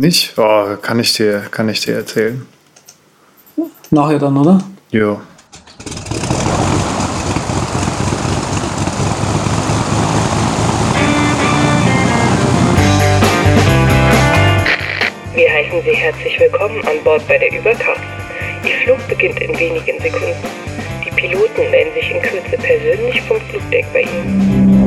Nicht? Oh, kann ich dir, kann ich dir erzählen. Nachher dann, oder? Jo. Wir heißen Sie herzlich willkommen an Bord bei der Überkraft. Ihr Flug beginnt in wenigen Sekunden. Die Piloten melden sich in Kürze persönlich vom Flugdeck bei Ihnen.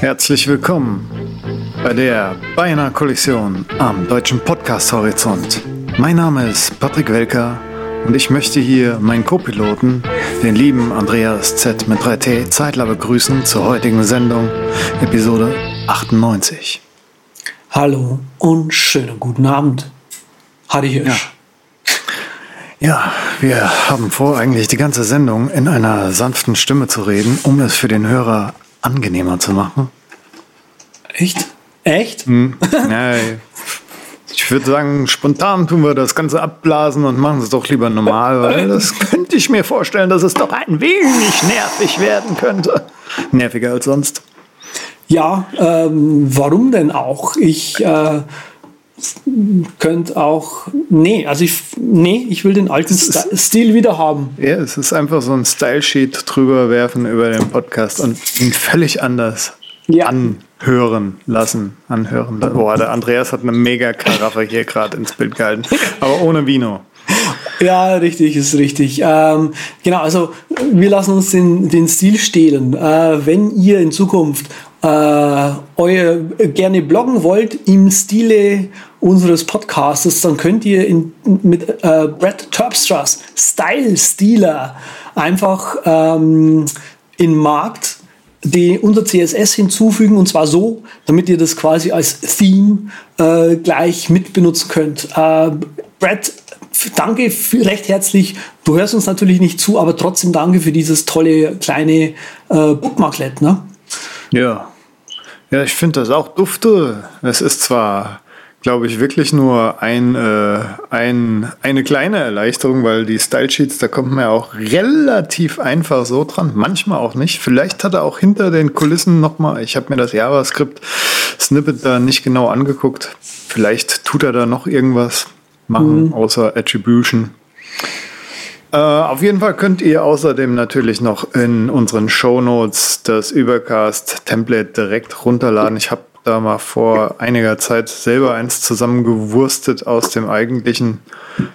Herzlich willkommen bei der Beinahe Kollision am deutschen Podcast Horizont. Mein Name ist Patrick Welker und ich möchte hier meinen Co-Piloten, den lieben Andreas Z mit 3T Zeitler begrüßen zur heutigen Sendung, Episode 98. Hallo und schönen guten Abend. Hardy Hirsch. Ja, wir haben vor, eigentlich die ganze Sendung in einer sanften Stimme zu reden, um es für den Hörer angenehmer zu machen. Echt? Echt? Ja, ich würde sagen, spontan tun wir das Ganze abblasen und machen es doch lieber normal, weil das könnte ich mir vorstellen, dass es doch ein wenig nervig werden könnte. Nerviger als sonst. Ja, ähm, warum denn auch? Ich äh, könnte auch. Nee, also ich. Nee, ich will den alten Sti- Stil wieder haben. Ja, es ist einfach so ein Style-Sheet drüber werfen über den Podcast und ihn völlig anders Ja. anhören lassen. Anhören. lassen. Boah, der Andreas hat eine mega Karaffe hier gerade ins Bild gehalten. Aber ohne Vino. Ja, richtig, ist richtig. Ähm, genau, also wir lassen uns den, den Stil stehlen. Äh, wenn ihr in Zukunft äh, euer, gerne bloggen wollt im Stile unseres Podcastes, dann könnt ihr in, mit äh, Brad Terpstras Style Stealer einfach ähm, in Markt die, unser CSS hinzufügen und zwar so, damit ihr das quasi als Theme äh, gleich mitbenutzen könnt. Äh, Brad, danke recht herzlich. Du hörst uns natürlich nicht zu, aber trotzdem danke für dieses tolle kleine äh, Bookmarklet. Ne? Ja. Ja, ich finde das auch dufte. Es ist zwar, glaube ich, wirklich nur ein, äh, ein, eine kleine Erleichterung, weil die Style Sheets, da kommt man ja auch relativ einfach so dran. Manchmal auch nicht. Vielleicht hat er auch hinter den Kulissen nochmal, ich habe mir das JavaScript-Snippet da nicht genau angeguckt. Vielleicht tut er da noch irgendwas machen, außer Attribution. Äh, auf jeden Fall könnt ihr außerdem natürlich noch in unseren Shownotes das Übercast-Template direkt runterladen. Ich habe da mal vor einiger Zeit selber eins zusammengewurstet aus dem eigentlichen.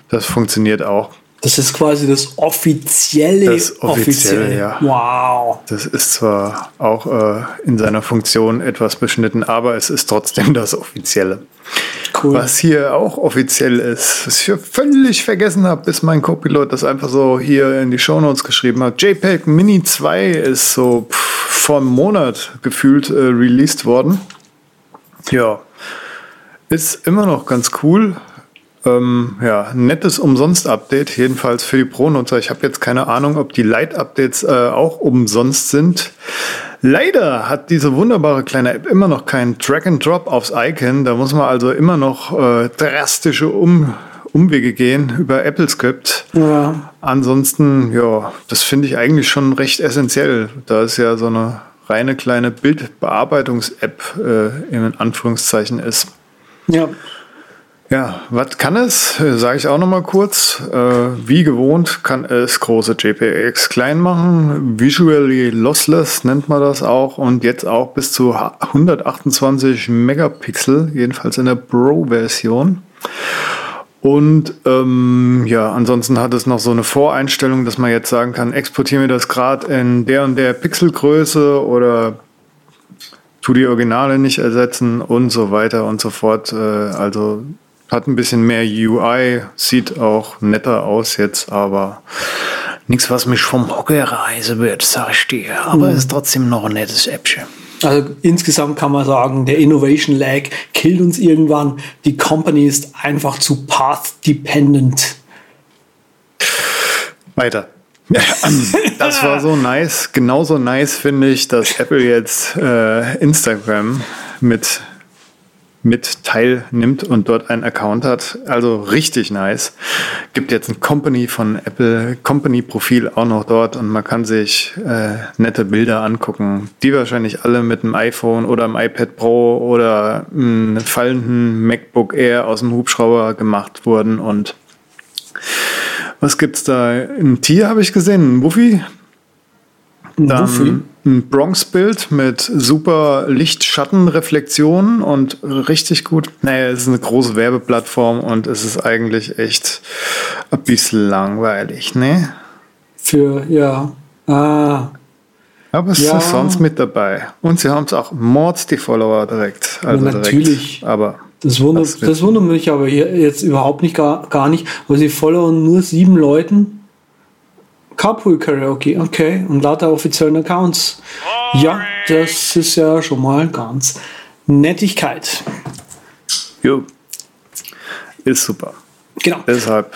Das funktioniert auch. Das ist quasi das offizielle. Das Offizielle, ja. Wow. Das ist zwar auch äh, in seiner Funktion etwas beschnitten, aber es ist trotzdem das Offizielle. Cool. Was hier auch offiziell ist, was ich völlig vergessen habe, bis mein Copilot das einfach so hier in die Shownotes geschrieben hat. JPEG Mini 2 ist so pff, vor einem Monat gefühlt äh, released worden. Ja, ist immer noch ganz cool. Ähm, ja, nettes Umsonst-Update, jedenfalls für die Pro-Nutzer. Ich habe jetzt keine Ahnung, ob die Lite-Updates äh, auch umsonst sind. Leider hat diese wunderbare kleine App immer noch keinen Drag-and-Drop aufs Icon. Da muss man also immer noch äh, drastische um Umwege gehen über AppleScript. Ja. Ansonsten, ja, das finde ich eigentlich schon recht essentiell. Da es ja so eine reine kleine Bildbearbeitungs-App äh, in Anführungszeichen ist. ja. Ja, was kann es? Sage ich auch noch mal kurz. Äh, wie gewohnt kann es große JPEGs klein machen. Visually lossless nennt man das auch. Und jetzt auch bis zu 128 Megapixel, jedenfalls in der Pro-Version. Und ähm, ja, ansonsten hat es noch so eine Voreinstellung, dass man jetzt sagen kann, exportiere mir das gerade in der und der Pixelgröße oder tu die Originale nicht ersetzen und so weiter und so fort. Äh, also hat ein bisschen mehr UI, sieht auch netter aus jetzt, aber nichts, was mich vom Hocker reise wird, sag ich dir. Aber ist trotzdem noch ein nettes Appchen. Also insgesamt kann man sagen, der Innovation Lag killt uns irgendwann. Die Company ist einfach zu path dependent. Weiter. Das war so nice. Genauso nice finde ich, dass Apple jetzt äh, Instagram mit mit teilnimmt und dort einen Account hat. Also richtig nice. Gibt jetzt ein Company von Apple, Company-Profil auch noch dort und man kann sich äh, nette Bilder angucken, die wahrscheinlich alle mit einem iPhone oder einem iPad Pro oder einem fallenden MacBook Air aus dem Hubschrauber gemacht wurden und was gibt's da? Ein Tier habe ich gesehen, ein Buffy. Dann ein Bronx-Bild mit super Licht-Schatten-Reflexionen und richtig gut. Naja, es ist eine große Werbeplattform und es ist eigentlich echt ein bisschen langweilig, ne? Für, ja. Ah. Aber es ja. ist sonst mit dabei. Und sie haben es auch Mords, die Follower direkt. Also ja, natürlich. Direkt, aber das wundert, das wundert mich aber jetzt überhaupt nicht, gar, gar nicht, weil sie followen nur sieben Leuten. Carpool Karaoke, okay, und lauter offiziellen Accounts. Ja, das ist ja schon mal ganz Nettigkeit. Jo. Ist super. Genau. Deshalb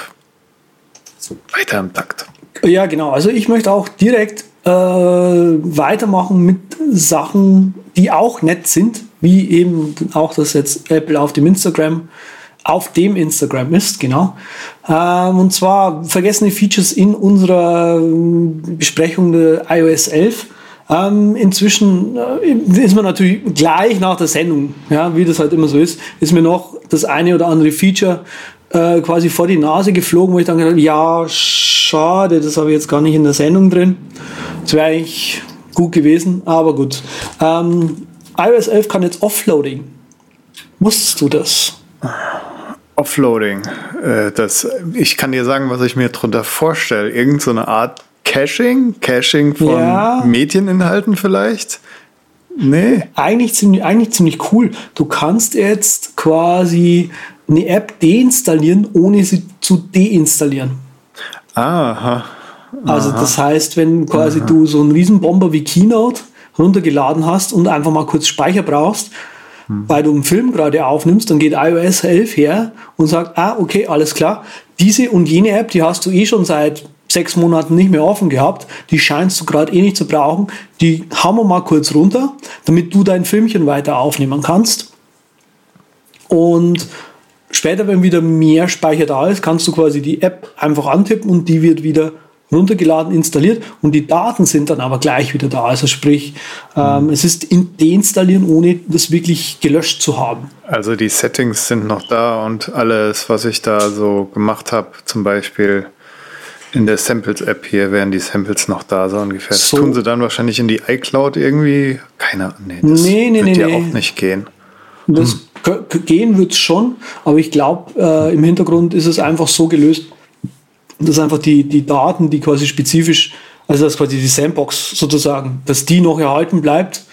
weiter im Takt. Ja, genau. Also ich möchte auch direkt äh, weitermachen mit Sachen, die auch nett sind, wie eben auch das jetzt Apple auf dem Instagram auf dem Instagram ist, genau. Ähm, und zwar vergessene Features in unserer ähm, Besprechung der iOS 11. Ähm, inzwischen äh, ist man natürlich gleich nach der Sendung, ja, wie das halt immer so ist, ist mir noch das eine oder andere Feature äh, quasi vor die Nase geflogen, wo ich dann gedacht habe, ja, schade, das habe ich jetzt gar nicht in der Sendung drin. Das wäre eigentlich gut gewesen, aber gut. Ähm, iOS 11 kann jetzt Offloading. Wusstest du das? Offloading. Äh, das, ich kann dir sagen, was ich mir darunter vorstelle. Irgend so eine Art Caching? Caching von ja. Medieninhalten vielleicht? Nee. Eigentlich ziemlich, eigentlich ziemlich cool. Du kannst jetzt quasi eine App deinstallieren, ohne sie zu deinstallieren. Aha. Also das heißt, wenn quasi Aha. du so einen Riesenbomber wie Keynote runtergeladen hast und einfach mal kurz Speicher brauchst. Weil du einen Film gerade aufnimmst, dann geht iOS 11 her und sagt, ah, okay, alles klar, diese und jene App, die hast du eh schon seit sechs Monaten nicht mehr offen gehabt, die scheinst du gerade eh nicht zu brauchen, die hauen wir mal kurz runter, damit du dein Filmchen weiter aufnehmen kannst. Und später, wenn wieder mehr Speicher da ist, kannst du quasi die App einfach antippen und die wird wieder runtergeladen, installiert und die Daten sind dann aber gleich wieder da. Also sprich, ähm, mhm. es ist in deinstallieren, ohne das wirklich gelöscht zu haben. Also die Settings sind noch da und alles, was ich da so gemacht habe, zum Beispiel in der Samples-App hier wären die Samples noch da, so ungefähr. Das so. tun sie dann wahrscheinlich in die iCloud irgendwie. Keine Ahnung. Nee, das nee, nee, wird nee, ja nee. auch nicht gehen. Das hm. gehen wird es schon, aber ich glaube, äh, im Hintergrund ist es einfach so gelöst, dass einfach die, die Daten, die quasi spezifisch, also das quasi die Sandbox sozusagen, dass die noch erhalten bleibt,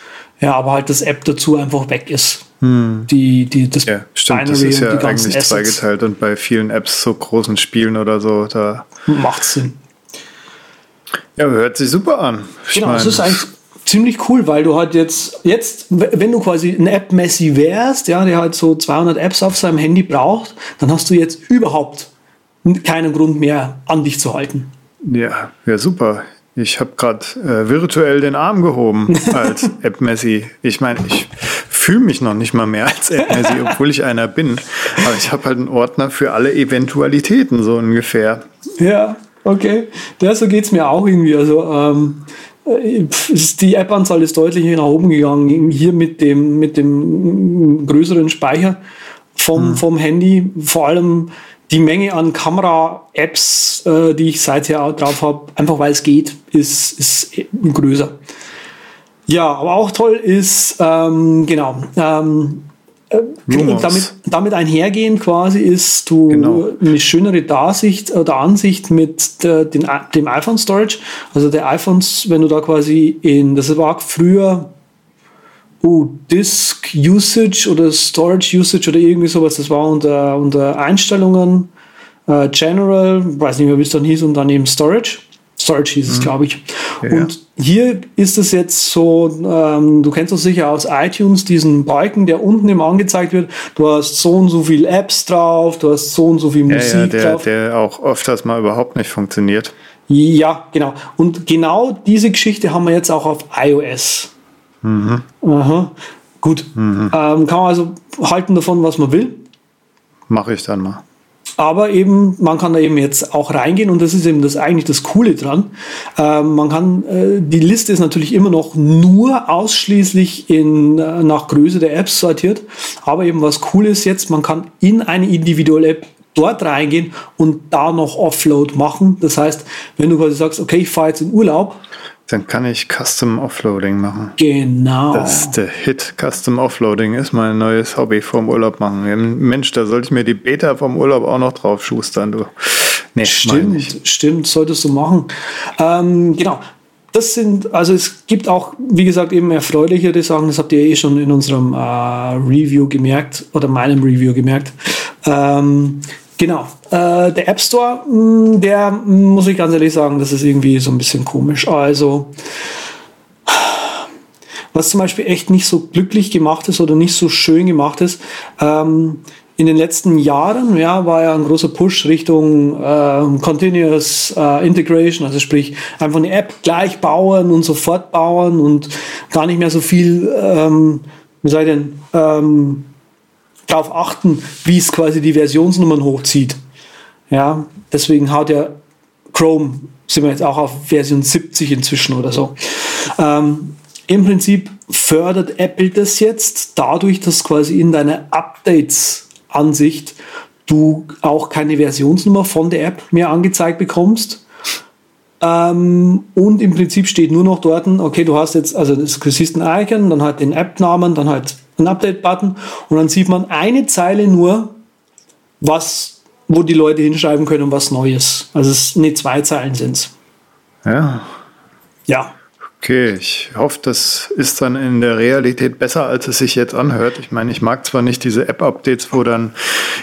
ja, aber halt das App dazu einfach weg ist. Hm. Die, die, das ja, stimmt, Binary das ist ja eigentlich Assets. zweigeteilt und bei vielen Apps, so großen Spielen oder so, da macht Sinn. Ja, hört sich super an. Ich genau, es ist eigentlich ziemlich cool, weil du halt jetzt, jetzt, wenn du quasi ein App-Messi wärst, ja, der halt so 200 Apps auf seinem Handy braucht, dann hast du jetzt überhaupt keinen Grund mehr an dich zu halten. Ja, ja, super. Ich habe gerade äh, virtuell den Arm gehoben als App-Messi. Ich meine, ich fühle mich noch nicht mal mehr als App-Messi, obwohl ich einer bin. Aber ich habe halt einen Ordner für alle Eventualitäten, so ungefähr. Ja, okay. Ja, so geht es mir auch irgendwie. Also ähm, äh, die App-Anzahl ist deutlich nach oben gegangen. Hier mit dem, mit dem größeren Speicher vom, hm. vom Handy. Vor allem die Menge an Kamera-Apps, äh, die ich seither drauf habe, einfach weil es geht, ist, ist größer. Ja, aber auch toll ist, ähm, genau, ähm, äh, damit, damit einhergehend quasi ist du genau. eine schönere Darsicht oder Ansicht mit der, den, dem iPhone Storage. Also der iPhones, wenn du da quasi in, das war früher oh, Disk Usage oder Storage Usage oder irgendwie sowas. Das war unter, unter Einstellungen, äh, General, weiß nicht mehr, wie es dann hieß, und dann eben Storage. Storage hieß es, mhm. glaube ich. Ja, und hier ist es jetzt so, ähm, du kennst das sicher aus iTunes, diesen Balken, der unten immer angezeigt wird. Du hast so und so viel Apps drauf, du hast so und so viel Musik ja, der, drauf. Der auch öfters mal überhaupt nicht funktioniert. Ja, genau. Und genau diese Geschichte haben wir jetzt auch auf iOS. Mhm. Aha. Gut. Mhm. Ähm, kann man also halten davon, was man will. Mache ich dann mal. Aber eben, man kann da eben jetzt auch reingehen und das ist eben das eigentlich das Coole dran. Ähm, man kann, äh, die Liste ist natürlich immer noch nur ausschließlich in, äh, nach Größe der Apps sortiert. Aber eben was cool ist jetzt, man kann in eine individuelle App dort reingehen und da noch Offload machen. Das heißt, wenn du quasi sagst, okay, ich fahre jetzt in Urlaub, dann kann ich Custom Offloading machen. Genau. Das ist der Hit. Custom Offloading ist mein neues Hobby vom Urlaub machen. Mensch, da sollte ich mir die Beta vom Urlaub auch noch drauf schustern, du. Nee, stimmt, stimmt, solltest du machen. Ähm, genau. Das sind, also es gibt auch, wie gesagt, eben erfreulichere Sachen, das habt ihr eh schon in unserem äh, Review gemerkt oder meinem Review gemerkt. Ähm, Genau. Äh, der App Store, mm, der mm, muss ich ganz ehrlich sagen, das ist irgendwie so ein bisschen komisch. Also, was zum Beispiel echt nicht so glücklich gemacht ist oder nicht so schön gemacht ist, ähm, in den letzten Jahren ja, war ja ein großer Push Richtung äh, Continuous äh, Integration, also sprich einfach eine App gleich bauen und sofort bauen und gar nicht mehr so viel, ähm, wie ich denn, ähm, darauf achten, wie es quasi die Versionsnummern hochzieht. Ja, deswegen haut ja Chrome, sind wir jetzt auch auf Version 70 inzwischen oder so. Ähm, Im Prinzip fördert Apple das jetzt dadurch, dass quasi in deiner Updates-Ansicht du auch keine Versionsnummer von der App mehr angezeigt bekommst. Ähm, und im Prinzip steht nur noch dort, okay, du hast jetzt, also das siehst ein Icon, dann halt den App-Namen, dann halt ein Update-Button und dann sieht man eine Zeile nur, was, wo die Leute hinschreiben können, was Neues. Also es nicht zwei Zeilen sind Ja. Ja. Okay, ich hoffe, das ist dann in der Realität besser, als es sich jetzt anhört. Ich meine, ich mag zwar nicht diese App-Updates, wo dann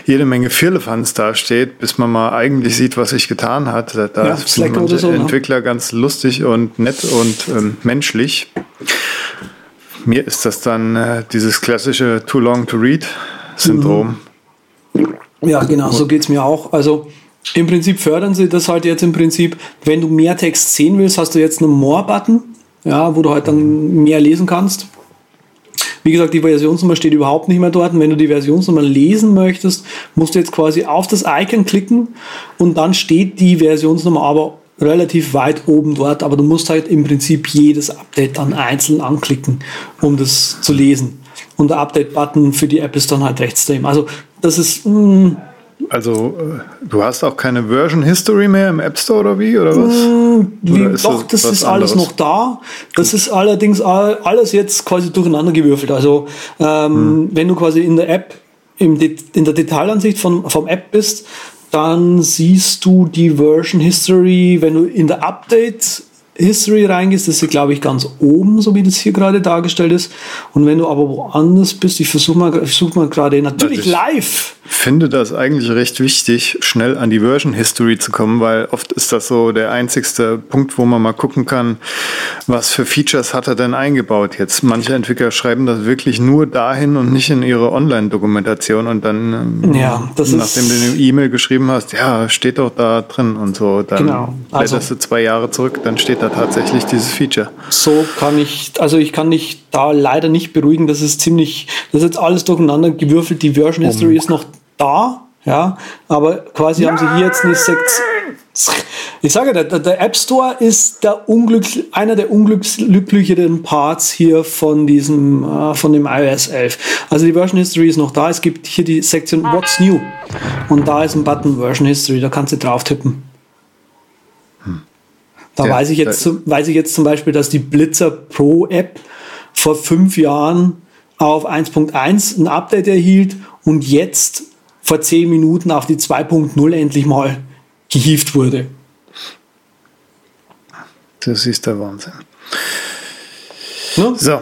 jede Menge Firlefanz dasteht, bis man mal eigentlich sieht, was sich getan hat. Da ja, sind manche so, ne? Entwickler ne? ganz lustig und nett und ähm, menschlich mir ist das dann äh, dieses klassische Too Long to Read Syndrom. Mhm. Ja, genau, so geht es mir auch. Also im Prinzip fördern sie das halt jetzt im Prinzip, wenn du mehr Text sehen willst, hast du jetzt einen More-Button, ja, wo du halt dann mehr lesen kannst. Wie gesagt, die Versionsnummer steht überhaupt nicht mehr dort. Und wenn du die Versionsnummer lesen möchtest, musst du jetzt quasi auf das Icon klicken und dann steht die Versionsnummer aber relativ weit oben dort, aber du musst halt im Prinzip jedes Update dann einzeln anklicken, um das zu lesen. Und der Update-Button für die App ist dann halt rechts daneben. Also das ist. Mh, mm, also äh, du hast auch keine Version History mehr im App Store oder wie oder was? Wie, oder ist doch, das, das ist alles noch da. Das Gut. ist allerdings alles jetzt quasi durcheinander gewürfelt. Also ähm, hm. wenn du quasi in der App in der Detailansicht von, vom App bist, dann siehst du die Version History, wenn du in der Update History reingehst, das ist, glaube ich, ganz oben, so wie das hier gerade dargestellt ist. Und wenn du aber woanders bist, ich versuche mal, versuch mal gerade natürlich live finde das eigentlich recht wichtig, schnell an die Version History zu kommen, weil oft ist das so der einzigste Punkt, wo man mal gucken kann, was für Features hat er denn eingebaut jetzt. Manche Entwickler schreiben das wirklich nur dahin und nicht in ihre Online-Dokumentation und dann, ähm, ja, nachdem du eine E-Mail geschrieben hast, ja, steht doch da drin und so, dann genau. also, blätterst du zwei Jahre zurück, dann steht da tatsächlich dieses Feature. So kann ich, also ich kann dich da leider nicht beruhigen, das ist ziemlich, das ist jetzt alles durcheinander gewürfelt, die Version History um. ist noch da, ja, aber quasi Nein! haben sie hier jetzt eine Sektion. Ich sage, der, der App Store ist der Unglück, einer der unglücklicheren Parts hier von diesem, äh, von dem iOS 11. Also die Version History ist noch da. Es gibt hier die Sektion What's New. Und da ist ein Button Version History, da kannst du drauf tippen. Hm. Da ja, weiß, ich jetzt, weiß ich jetzt zum Beispiel, dass die Blitzer Pro App vor fünf Jahren auf 1.1 ein Update erhielt und jetzt vor zehn Minuten auf die 2.0 endlich mal gehievt wurde. Das ist der Wahnsinn. No? So,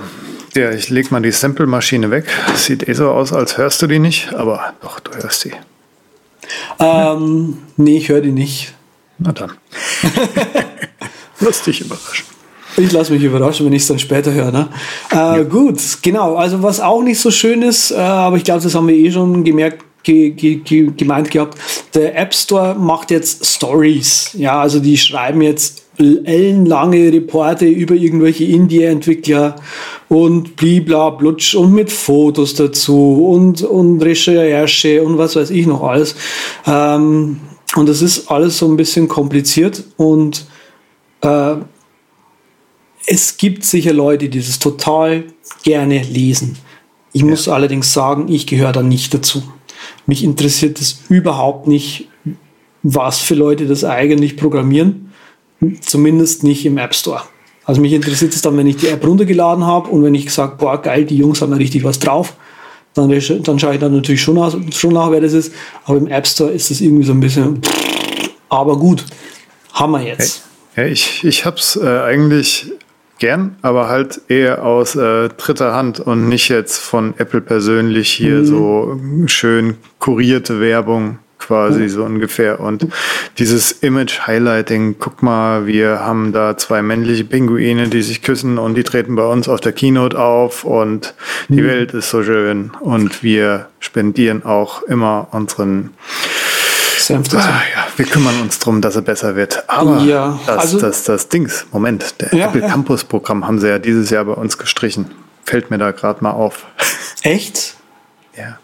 ja, ich lege mal die Sample-Maschine weg. Sieht eh so aus, als hörst du die nicht, aber doch, du hörst sie. Ähm, nee, ich höre die nicht. Na dann. Lass dich überraschen. Ich lasse mich überraschen, wenn ich es dann später höre. Ne? Äh, ja. Gut, genau. Also was auch nicht so schön ist, äh, aber ich glaube, das haben wir eh schon gemerkt, ge, ge, ge, gemeint gehabt, der App Store macht jetzt Stories. Ja, also die schreiben jetzt ellenlange Reporte über irgendwelche Indie-Entwickler und blibla blutsch und mit Fotos dazu und, und Recherche und was weiß ich noch alles. Ähm, und das ist alles so ein bisschen kompliziert und äh, es gibt sicher Leute, die das total gerne lesen. Ich ja. muss allerdings sagen, ich gehöre da nicht dazu. Mich interessiert es überhaupt nicht, was für Leute das eigentlich programmieren. Zumindest nicht im App Store. Also mich interessiert es dann, wenn ich die App runtergeladen habe und wenn ich sage, boah, geil, die Jungs haben da richtig was drauf, dann, dann schaue ich dann natürlich schon nach, schon nach, wer das ist. Aber im App Store ist das irgendwie so ein bisschen, aber gut, haben wir jetzt. Ja, ich, ich habe es äh, eigentlich gern, aber halt eher aus äh, dritter Hand und nicht jetzt von Apple persönlich hier mhm. so schön kurierte Werbung quasi so ungefähr. Und dieses Image-Highlighting, guck mal, wir haben da zwei männliche Pinguine, die sich küssen und die treten bei uns auf der Keynote auf und die mhm. Welt ist so schön und wir spendieren auch immer unseren Ah, ja, wir kümmern uns darum, dass er besser wird. Aber ja, das, also, das, das Dings, Moment, der ja, Apple ja. Campus Programm haben sie ja dieses Jahr bei uns gestrichen. Fällt mir da gerade mal auf. Echt? Ja.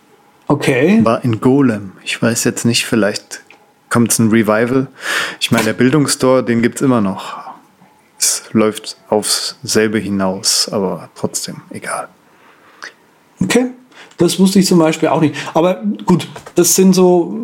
Okay. War in Golem. Ich weiß jetzt nicht, vielleicht kommt es ein Revival. Ich meine, der Bildungsstore, den gibt es immer noch. Es läuft aufs selbe hinaus, aber trotzdem, egal. Okay. Das wusste ich zum Beispiel auch nicht. Aber gut, das sind so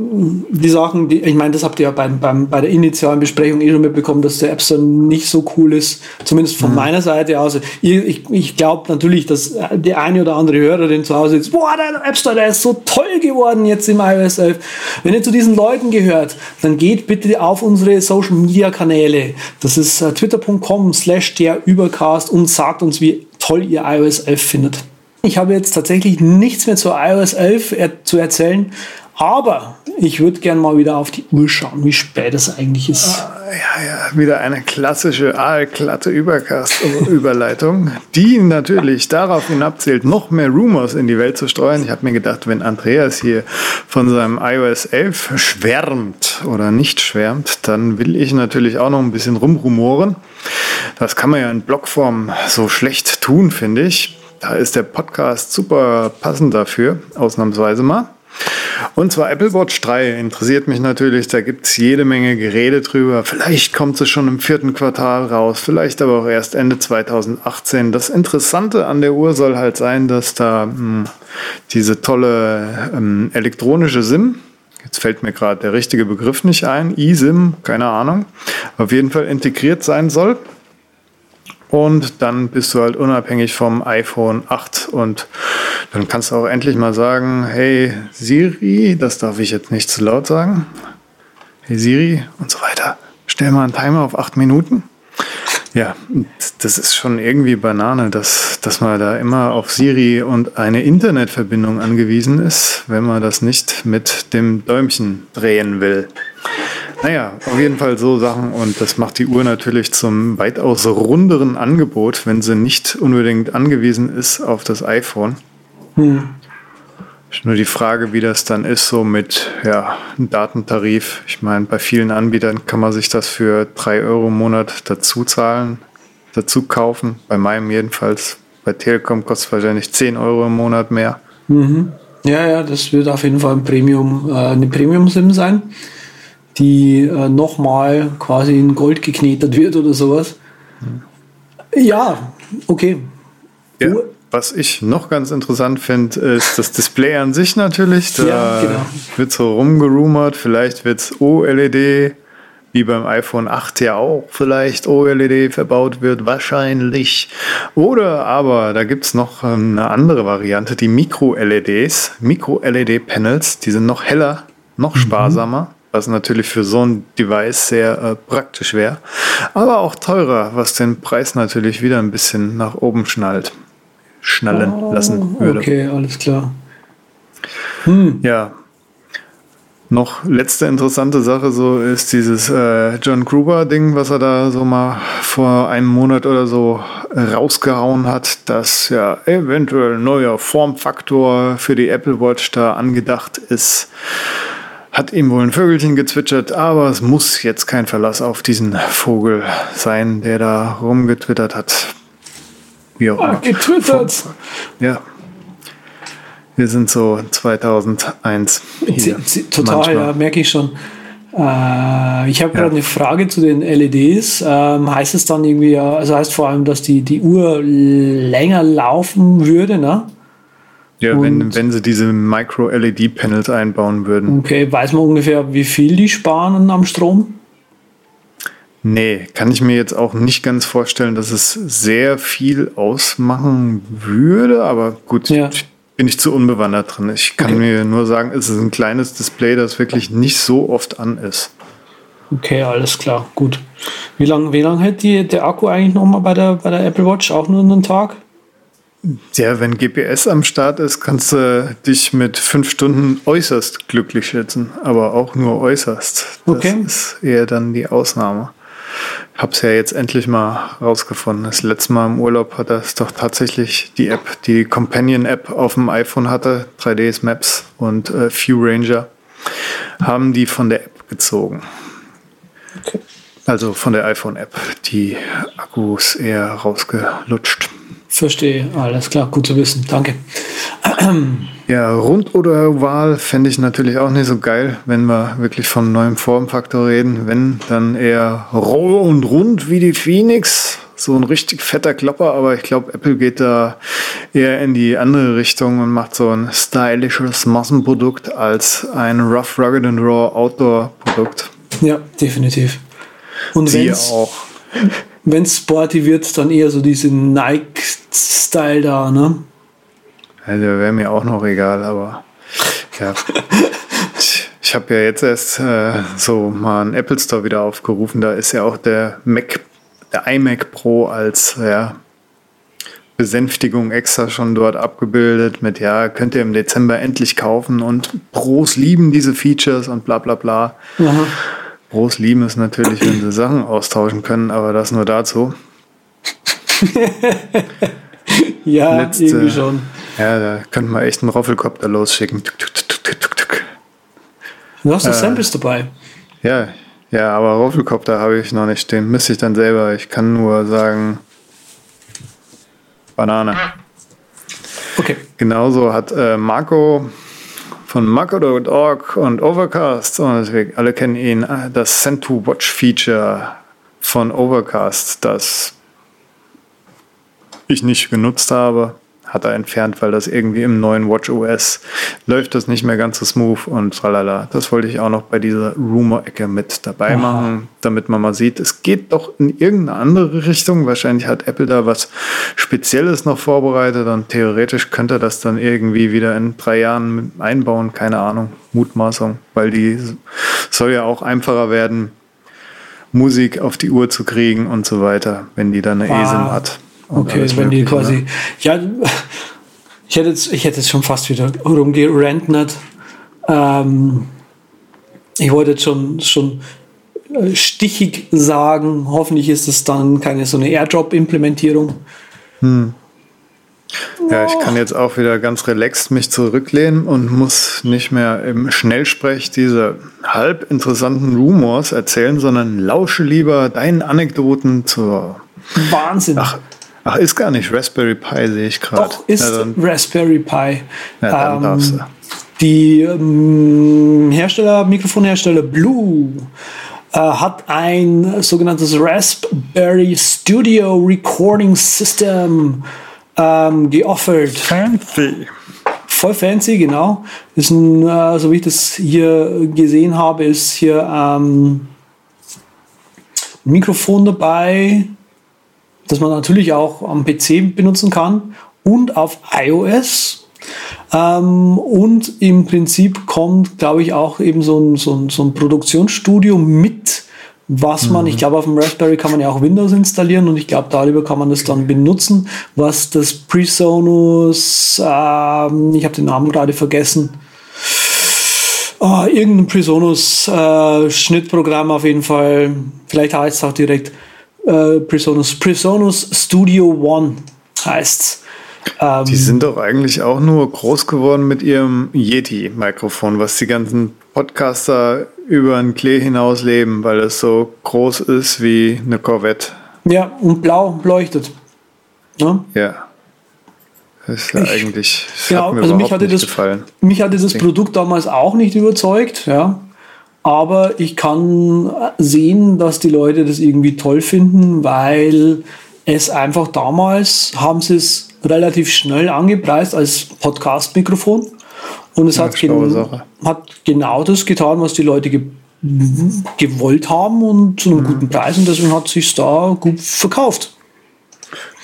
die Sachen, die, ich meine, das habt ihr ja beim, beim, bei der initialen Besprechung eh schon mitbekommen, dass der App Store nicht so cool ist, zumindest von mhm. meiner Seite aus. Ich, ich glaube natürlich, dass der eine oder andere Hörerin zu Hause ist, boah, der App Store, der ist so toll geworden jetzt im iOS 11. Wenn ihr zu diesen Leuten gehört, dann geht bitte auf unsere Social Media Kanäle. Das ist uh, twitter.com slash der Übercast und sagt uns, wie toll ihr iOS 11 findet. Ich habe jetzt tatsächlich nichts mehr zu iOS 11 er zu erzählen, aber ich würde gerne mal wieder auf die Uhr schauen, wie spät es eigentlich ist. Ah, ja, ja, wieder eine klassische aalglatte Übercast-Überleitung, die natürlich darauf hinabzielt, noch mehr Rumors in die Welt zu streuen. Ich habe mir gedacht, wenn Andreas hier von seinem iOS 11 schwärmt oder nicht schwärmt, dann will ich natürlich auch noch ein bisschen rumrumoren. Das kann man ja in Blogform so schlecht tun, finde ich. Da ist der Podcast super passend dafür, ausnahmsweise mal. Und zwar Apple Watch 3 interessiert mich natürlich. Da gibt es jede Menge Gerede drüber. Vielleicht kommt sie schon im vierten Quartal raus, vielleicht aber auch erst Ende 2018. Das Interessante an der Uhr soll halt sein, dass da mh, hm, diese tolle ähm, elektronische SIM, jetzt fällt mir gerade der richtige Begriff nicht ein, eSIM, keine Ahnung, auf jeden Fall integriert sein soll. Und dann bist du halt unabhängig vom iPhone 8 und dann kannst du auch endlich mal sagen, hey Siri, das darf ich jetzt nicht zu laut sagen. Hey Siri und so weiter. Stell mal einen Timer auf 8 Minuten. Ja, das ist schon irgendwie Banane, dass, dass man da immer auf Siri und eine Internetverbindung angewiesen ist, wenn man das nicht mit dem Däumchen drehen will. Naja, auf jeden Fall so Sachen und das macht die Uhr natürlich zum weitaus runderen Angebot, wenn sie nicht unbedingt angewiesen ist auf das iPhone. Hm. Ist nur die Frage, wie das dann ist, so mit ja, Datentarif. Ich meine, bei vielen Anbietern kann man sich das für 3 Euro im Monat dazu zahlen, dazu kaufen. Bei meinem jedenfalls. Bei Telekom kostet es wahrscheinlich 10 Euro im Monat mehr. Mhm. Ja, ja, das wird auf jeden Fall ein Premium, äh, eine Premium-SIM sein die äh, nochmal quasi in Gold geknetet wird oder sowas. Hm. Ja, okay. Ja, was ich noch ganz interessant finde, ist das Display an sich natürlich. Da ja, genau. wird so rumgerumort, vielleicht wird es OLED, wie beim iPhone 8 ja auch vielleicht OLED verbaut wird, wahrscheinlich. Oder aber da gibt es noch ähm, eine andere Variante, die Micro-LEDs, Micro-LED-Panels, die sind noch heller, noch mhm. Was natürlich für so ein Device sehr äh, praktisch wäre. Aber auch teurer, was den Preis natürlich wieder ein bisschen nach oben schnallt, schnallen oh, lassen würde. Okay, alles klar. Hm. Ja. Noch letzte interessante Sache so ist dieses äh, John Gruber-Ding, was er da so mal vor einem Monat oder so rausgehauen hat, dass ja eventuell ein neuer Formfaktor für die Apple Watch da angedacht ist. Hat ihm wohl ein Vögelchen gezwitschert, aber es muss jetzt kein Verlass auf diesen Vogel sein, der da rumgetwittert hat. Wie auch ah, immer. getwittert! Ja. Wir sind so 2001. Hier, Total, manchmal. ja, merke ich schon. Äh, ich habe ja. gerade eine Frage zu den LEDs. Ähm, heißt es dann irgendwie, also heißt vor allem, dass die, die Uhr länger laufen würde, ne? Ja, wenn, wenn sie diese Micro-LED-Panels einbauen würden. Okay, weiß man ungefähr, wie viel die sparen am Strom? Nee, kann ich mir jetzt auch nicht ganz vorstellen, dass es sehr viel ausmachen würde, aber gut, ja. bin ich zu unbewandert drin. Ich kann okay. mir nur sagen, es ist ein kleines Display, das wirklich nicht so oft an ist. Okay, alles klar, gut. Wie lange wie lang hält die, der Akku eigentlich nochmal bei der, bei der Apple Watch? Auch nur einen Tag? Ja, wenn GPS am Start ist, kannst du dich mit fünf Stunden äußerst glücklich schätzen, aber auch nur äußerst. Das okay. ist eher dann die Ausnahme. Ich habe es ja jetzt endlich mal rausgefunden. Das letzte Mal im Urlaub hat das doch tatsächlich die App, die Companion-App auf dem iPhone hatte, 3ds Maps und äh, View Ranger, haben die von der App gezogen. Okay. Also von der iPhone-App, die Akkus eher rausgelutscht. Verstehe, alles klar, gut zu wissen, danke. Ja, rund oder oval fände ich natürlich auch nicht so geil, wenn wir wirklich vom neuen Formfaktor reden. Wenn, dann eher roh und rund wie die Phoenix. So ein richtig fetter Klopper, aber ich glaube, Apple geht da eher in die andere Richtung und macht so ein stylisches Massenprodukt als ein Rough, Rugged and Raw Outdoor-Produkt. Ja, definitiv. Und Sie auch wenn es sporty wird, dann eher so diese Nike-Style da, ne? Also wäre mir auch noch egal, aber ja. ich, ich habe ja jetzt erst äh, so mal einen Apple Store wieder aufgerufen. Da ist ja auch der Mac, der iMac Pro als ja, Besänftigung extra schon dort abgebildet mit, ja, könnt ihr im Dezember endlich kaufen und Pros lieben diese Features und bla bla bla. Aha. Groß lieben ist natürlich, wenn sie Sachen austauschen können, aber das nur dazu. ja, Letzte, irgendwie schon. Ja, da könnte man echt einen Roffelkopter losschicken. Du hast äh, Samples dabei. Ja, ja, aber Roffelkopter habe ich noch nicht. Den müsste ich dann selber. Ich kann nur sagen Banane. Okay. Genauso hat äh, Marco von Mako.org und Overcast. Und wir alle kennen ihn, äh, das Send to Watch Feature von Overcast, das ich nicht genutzt habe hat er entfernt, weil das irgendwie im neuen Watch OS läuft das nicht mehr ganz so smooth und tralala. Das wollte ich auch noch bei dieser Rumor-Ecke mit dabei Aha. machen, damit man mal sieht, es geht doch in irgendeine andere Richtung. Wahrscheinlich hat Apple da was Spezielles noch vorbereitet und theoretisch könnte das dann irgendwie wieder in drei Jahren einbauen, keine Ahnung, Mutmaßung, weil die soll ja auch einfacher werden, Musik auf die Uhr zu kriegen und so weiter, wenn die da eine wow. ESIM hat. Okay, wenn die quasi. Ne? Ja, ich hätte jetzt, ich hätte jetzt schon fast wieder rumgerentnet. Ähm, ich wollte jetzt schon, schon äh, stichig sagen, hoffentlich ist es dann keine so eine Airdrop-Implementierung. Hm. Ja, ich kann jetzt auch wieder ganz relaxed mich zurücklehnen und muss nicht mehr im Schnellsprech diese halb interessanten Rumors erzählen, sondern lausche lieber deinen Anekdoten zur Wahnsinn. Ach, Ach, ist gar nicht Raspberry Pi, sehe ich gerade. Doch, ist ja, Raspberry Pi. Ja, dann ähm, darfst du. Die ähm, Hersteller, Mikrofonhersteller Blue äh, hat ein sogenanntes Raspberry Studio Recording System ähm, geoffert. Fancy. Voll fancy, genau. Ist ein, äh, so wie ich das hier gesehen habe, ist hier ähm, ein Mikrofon dabei, das man natürlich auch am PC benutzen kann und auf iOS. Ähm, und im Prinzip kommt, glaube ich, auch eben so ein, so ein, so ein Produktionsstudio mit, was man, mhm. ich glaube, auf dem Raspberry kann man ja auch Windows installieren und ich glaube, darüber kann man das dann benutzen, was das PreSonus, ähm, ich habe den Namen gerade vergessen, oh, irgendein PreSonus äh, Schnittprogramm auf jeden Fall, vielleicht heißt es auch direkt äh, Presonus. Presonus Studio One heißt's. Ähm, die sind doch eigentlich auch nur groß geworden mit ihrem Yeti-Mikrofon, was die ganzen Podcaster über ein Klee hinaus leben, weil es so groß ist wie eine Corvette. Ja, und blau leuchtet. Ja. ja. Das ist ja ich, eigentlich. Das genau, also mich hatte, das, gefallen. mich hatte das Produkt damals auch nicht überzeugt, ja. Aber ich kann sehen, dass die Leute das irgendwie toll finden, weil es einfach damals haben sie es relativ schnell angepreist als Podcast-Mikrofon. Und es ja, hat, gen hat, genau das getan, was die Leute ge gewollt haben und zu einem mhm. guten Preis. Und deswegen hat sich da gut verkauft.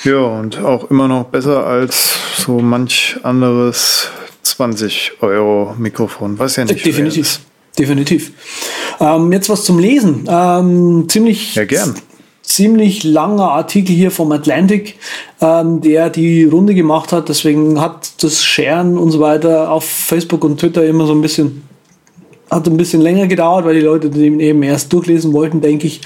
Ja, und auch immer noch besser als so manch anderes 20 Euro Mikrofon, was ja nicht Definitiv. Definitiv. Ähm, jetzt was zum Lesen. Ähm, ziemlich, ja, gern. ziemlich langer Artikel hier vom Atlantic, ähm, der die Runde gemacht hat. Deswegen hat das Sharen und so weiter auf Facebook und Twitter immer so ein bisschen, hat ein bisschen länger gedauert, weil die Leute den eben erst durchlesen wollten, denke ich.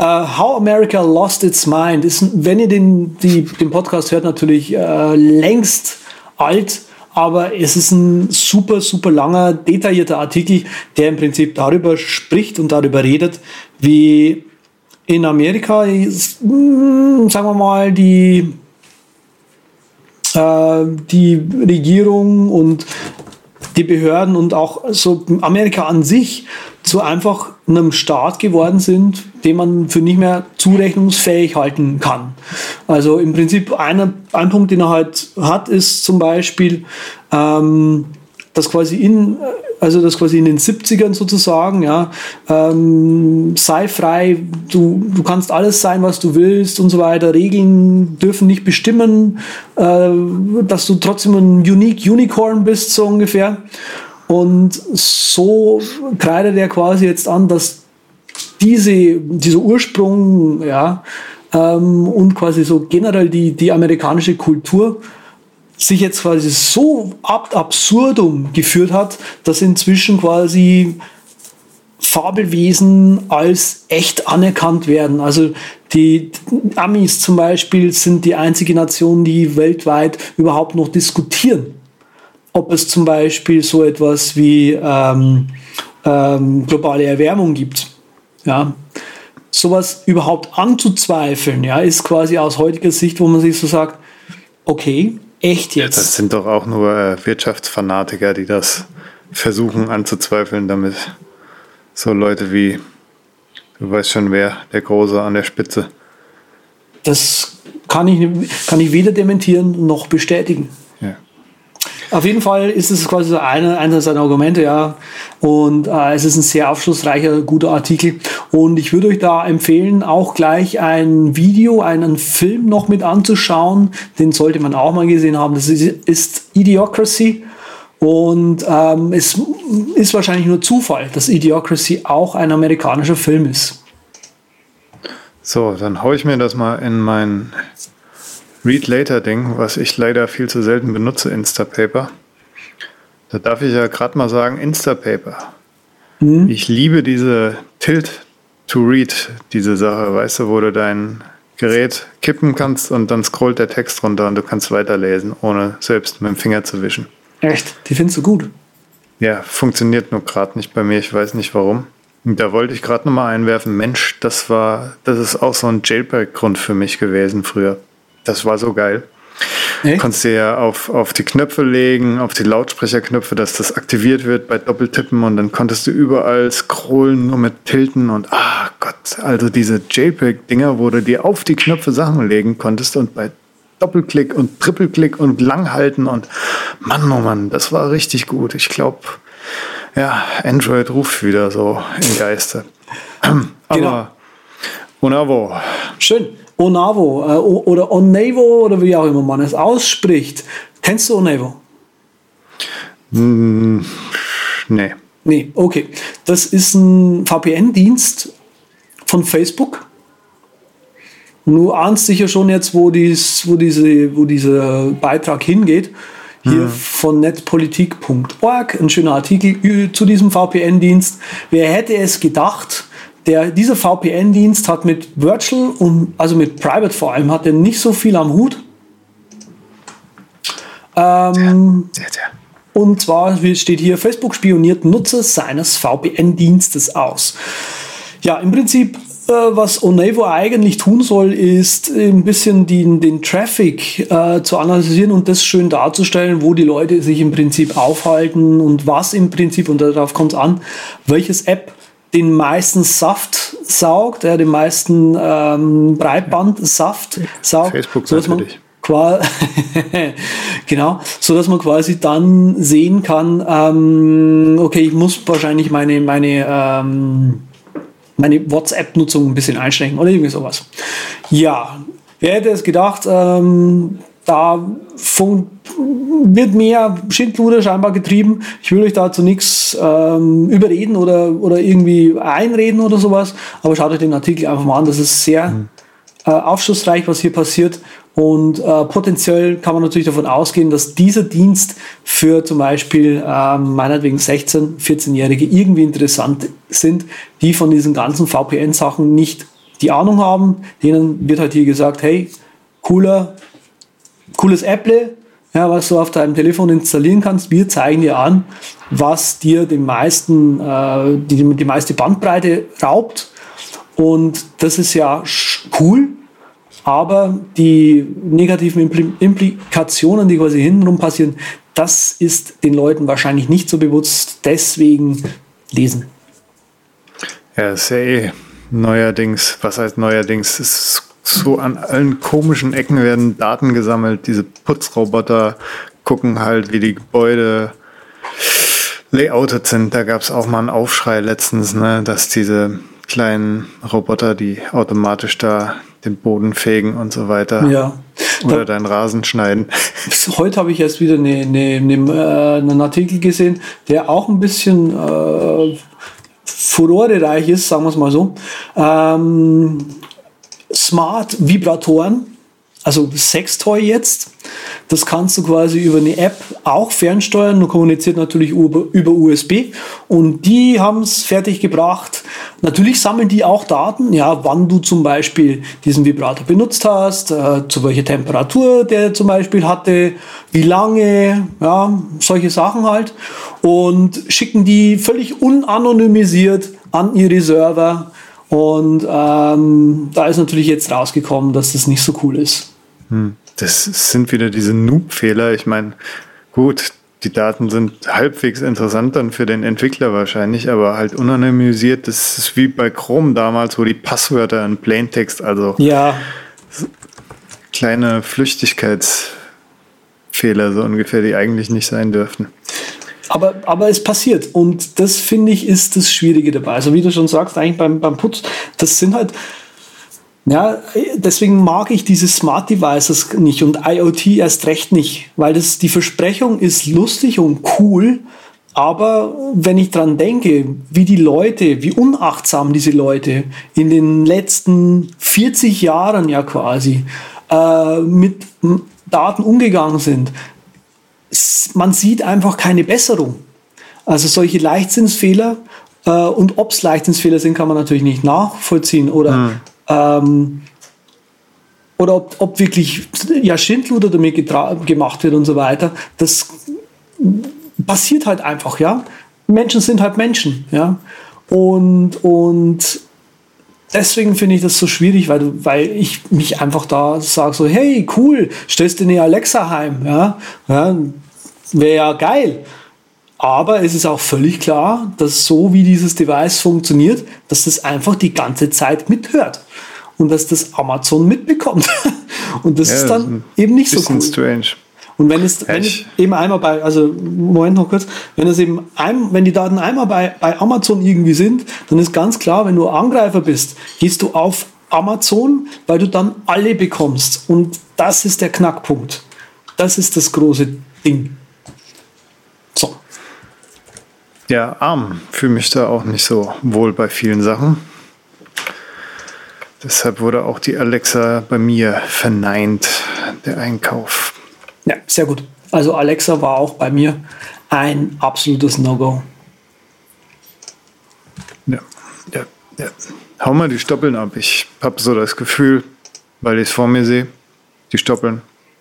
Uh, How America Lost Its Mind ist, wenn ihr den, die, den Podcast hört, natürlich uh, längst alt aber es ist ein super, super langer, detaillierter Artikel, der im Prinzip darüber spricht und darüber redet, wie in Amerika, hm, sagen wir mal, die, äh, die Regierung und die Behörden und auch so Amerika an sich zu einfach einem Staat geworden sind, den man für nicht mehr zurechnungsfähig halten kann. Also im Prinzip einer, ein Punkt, den er halt hat, ist zum Beispiel, ähm, dass quasi in, also das quasi in den 70ern sozusagen, ja, ähm, sei frei, du, du kannst alles sein, was du willst und so weiter. Regeln dürfen nicht bestimmen, äh, dass du trotzdem ein Unique Unicorn bist, so ungefähr. Und so kreidet er quasi jetzt an, dass diese, dieser Ursprung, ja, ähm, und quasi so generell die, die amerikanische Kultur sich jetzt quasi so ab absurdum geführt hat, dass inzwischen quasi Fabelwesen als echt anerkannt werden. Also die Amis zum Beispiel sind die einzige Nation, die weltweit überhaupt noch diskutieren, ob es zum Beispiel so etwas wie ähm, ähm, globale Erwärmung gibt. Ja, sowas überhaupt anzuzweifeln, ja, ist quasi aus heutiger Sicht, wo man sich so sagt, okay, Echt jetzt? Das sind doch auch nur äh, Wirtschaftsfanatiker, die das versuchen anzuzweifeln, damit so Leute wie, du weißt schon wer, der Große an der Spitze. Das kann ich, kann ich weder dementieren noch bestätigen. Auf jeden Fall ist es quasi eine, einer seiner Argumente, ja. Und äh, es ist ein sehr aufschlussreicher, guter Artikel. Und ich würde euch da empfehlen, auch gleich ein Video, einen Film noch mit anzuschauen. Den sollte man auch mal gesehen haben. Das ist, ist Idiocracy. Und ähm, es ist wahrscheinlich nur Zufall, dass Idiocracy auch ein amerikanischer Film ist. So, dann haue ich mir das mal in mein Read Later Ding, was ich leider viel zu selten benutze, Instapaper. Da darf ich ja gerade mal sagen, Instapaper. Mhm. Ich liebe diese Tilt to Read, diese Sache, weißt du, wo du dein Gerät kippen kannst und dann scrollt der Text runter und du kannst weiterlesen, ohne selbst mit dem Finger zu wischen. Echt? Die findest du gut? Ja, funktioniert nur gerade nicht bei mir, ich weiß nicht warum. Und da wollte ich gerade nochmal einwerfen, Mensch, das war, das ist auch so ein Jailbreak-Grund für mich gewesen früher. Das war so geil. Echt? Konntest du ja auf, auf die Knöpfe legen, auf die Lautsprecherknöpfe, dass das aktiviert wird bei Doppeltippen und dann konntest du überall scrollen, nur mit Tilten und ah Gott, also diese JPEG-Dinger, wo du dir auf die Knöpfe Sachen legen konntest und bei Doppelklick und Trippelklick und langhalten und Mann, oh Mann, das war richtig gut. Ich glaube, ja, Android ruft wieder so im Geiste. Aber genau. Unavo. Schön. Onavo äh, oder Onavo oder wie auch immer man es ausspricht. Kennst du Onavo? Mm, nee. Nee, okay. Das ist ein VPN-Dienst von Facebook. Du ahnst sicher schon jetzt, wo, dies, wo, diese, wo dieser Beitrag hingeht. Hier mhm. von netpolitik.org, ein schöner Artikel zu diesem VPN-Dienst. Wer hätte es gedacht, der, dieser VPN-Dienst hat mit Virtual und also mit Private vor allem hat er nicht so viel am Hut. Ähm, sehr, sehr, sehr. Und zwar steht hier, Facebook spioniert Nutzer seines VPN-Dienstes aus. Ja, im Prinzip äh, was Onevo eigentlich tun soll, ist ein bisschen den, den Traffic äh, zu analysieren und das schön darzustellen, wo die Leute sich im Prinzip aufhalten und was im Prinzip, und darauf kommt es an, welches App den meisten Saft saugt, ja, den meisten ähm, Breitbandsaft saugt. Facebook so natürlich. genau, so dass man quasi dann sehen kann, ähm, okay, ich muss wahrscheinlich meine, meine ähm, meine WhatsApp-Nutzung ein bisschen einschränken oder irgendwie sowas. Ja, wer hätte es gedacht, ähm, da wird mehr Schindluder scheinbar getrieben. Ich will euch dazu nichts ähm, überreden oder, oder irgendwie einreden oder sowas, aber schaut euch den Artikel einfach mal an. Das ist sehr mhm. äh, aufschlussreich, was hier passiert. Und äh, potenziell kann man natürlich davon ausgehen, dass dieser Dienst für zum Beispiel äh, meinetwegen 16-, 14-Jährige irgendwie interessant sind, die von diesen ganzen VPN-Sachen nicht die Ahnung haben. Denen wird halt hier gesagt, hey, cooler, cooles Apple, ja, was du auf deinem Telefon installieren kannst. Wir zeigen dir an, was dir den meisten, äh, die, die meiste Bandbreite raubt. Und das ist ja cool, aber die negativen Implikationen, die quasi hintenrum passieren, das ist den Leuten wahrscheinlich nicht so bewusst. Deswegen lesen. Ja, ja eh neuerdings, was heißt neuerdings, ist so an allen komischen Ecken werden Daten gesammelt. Diese Putzroboter gucken halt, wie die Gebäude layoutet sind. Da gab es auch mal einen Aufschrei letztens, ne, dass diese kleinen Roboter, die automatisch da den Boden fegen und so weiter. Ja. Oder deinen Rasen schneiden. Heute habe ich erst wieder eine, eine, eine, äh, einen Artikel gesehen, der auch ein bisschen äh, furorereich ist, sagen wir es mal so. Ähm, Smart Vibratoren also Sextoy jetzt. Das kannst du quasi über eine App auch fernsteuern und kommuniziert natürlich über, über USB. Und die haben es fertig gebracht. Natürlich sammeln die auch Daten, ja, wann du zum Beispiel diesen Vibrator benutzt hast, äh, zu welcher Temperatur der zum Beispiel hatte, wie lange, ja, solche Sachen halt. Und schicken die völlig unanonymisiert an ihre Server. Und ähm, da ist natürlich jetzt rausgekommen, dass das nicht so cool ist. Hm. Das sind wieder diese Noob-Fehler. Ich meine, gut, die Daten sind halbwegs interessant dann für den Entwickler wahrscheinlich, aber halt unanonymisiert. Das ist wie bei Chrome damals, wo die Passwörter in Plaintext, also ja. kleine Flüchtigkeitsfehler so ungefähr, die eigentlich nicht sein dürften. Aber, aber es passiert und das finde ich ist das Schwierige dabei. Also wie du schon sagst, eigentlich beim, beim Putz, das sind halt ja, deswegen mag ich diese Smart Devices nicht und IoT erst recht nicht, weil das, die Versprechung ist lustig und cool, aber wenn ich dran denke, wie die Leute, wie unachtsam diese Leute in den letzten 40 Jahren ja quasi äh, mit Daten umgegangen sind, man sieht einfach keine Besserung. Also solche Leichtsinnsfehler äh, und ob es Leichtsinnsfehler sind, kann man natürlich nicht nachvollziehen oder hm. Ähm, oder ob, ob wirklich ja, Schindluder damit gemacht wird und so weiter. Das passiert halt einfach, ja. Menschen sind halt Menschen, ja. Und, und deswegen finde ich das so schwierig, weil, weil ich mich einfach da sage so, hey, cool, stellst du eine Alexa heim, ja. ja Wäre ja geil. Aber es ist auch völlig klar, dass so wie dieses Device funktioniert, dass das einfach die ganze Zeit mithört und dass das Amazon mitbekommt. Und das ja, ist dann eben nicht so cool. Strange. Und wenn es, wenn es eben einmal bei, also Moment noch kurz, wenn es eben ein, wenn die Daten einmal bei, bei Amazon irgendwie sind, dann ist ganz klar, wenn du Angreifer bist, gehst du auf Amazon, weil du dann alle bekommst. Und das ist der Knackpunkt. Das ist das große Ding. So. Ja, arm. Fühle mich da auch nicht so wohl bei vielen Sachen. Deshalb wurde auch die Alexa bei mir verneint, der Einkauf. Ja, sehr gut. Also Alexa war auch bei mir ein absolutes No-Go. Ja, ja, ja. Hau mal die Stoppeln ab. Ich habe so das Gefühl, weil ich es vor mir sehe, die Stoppeln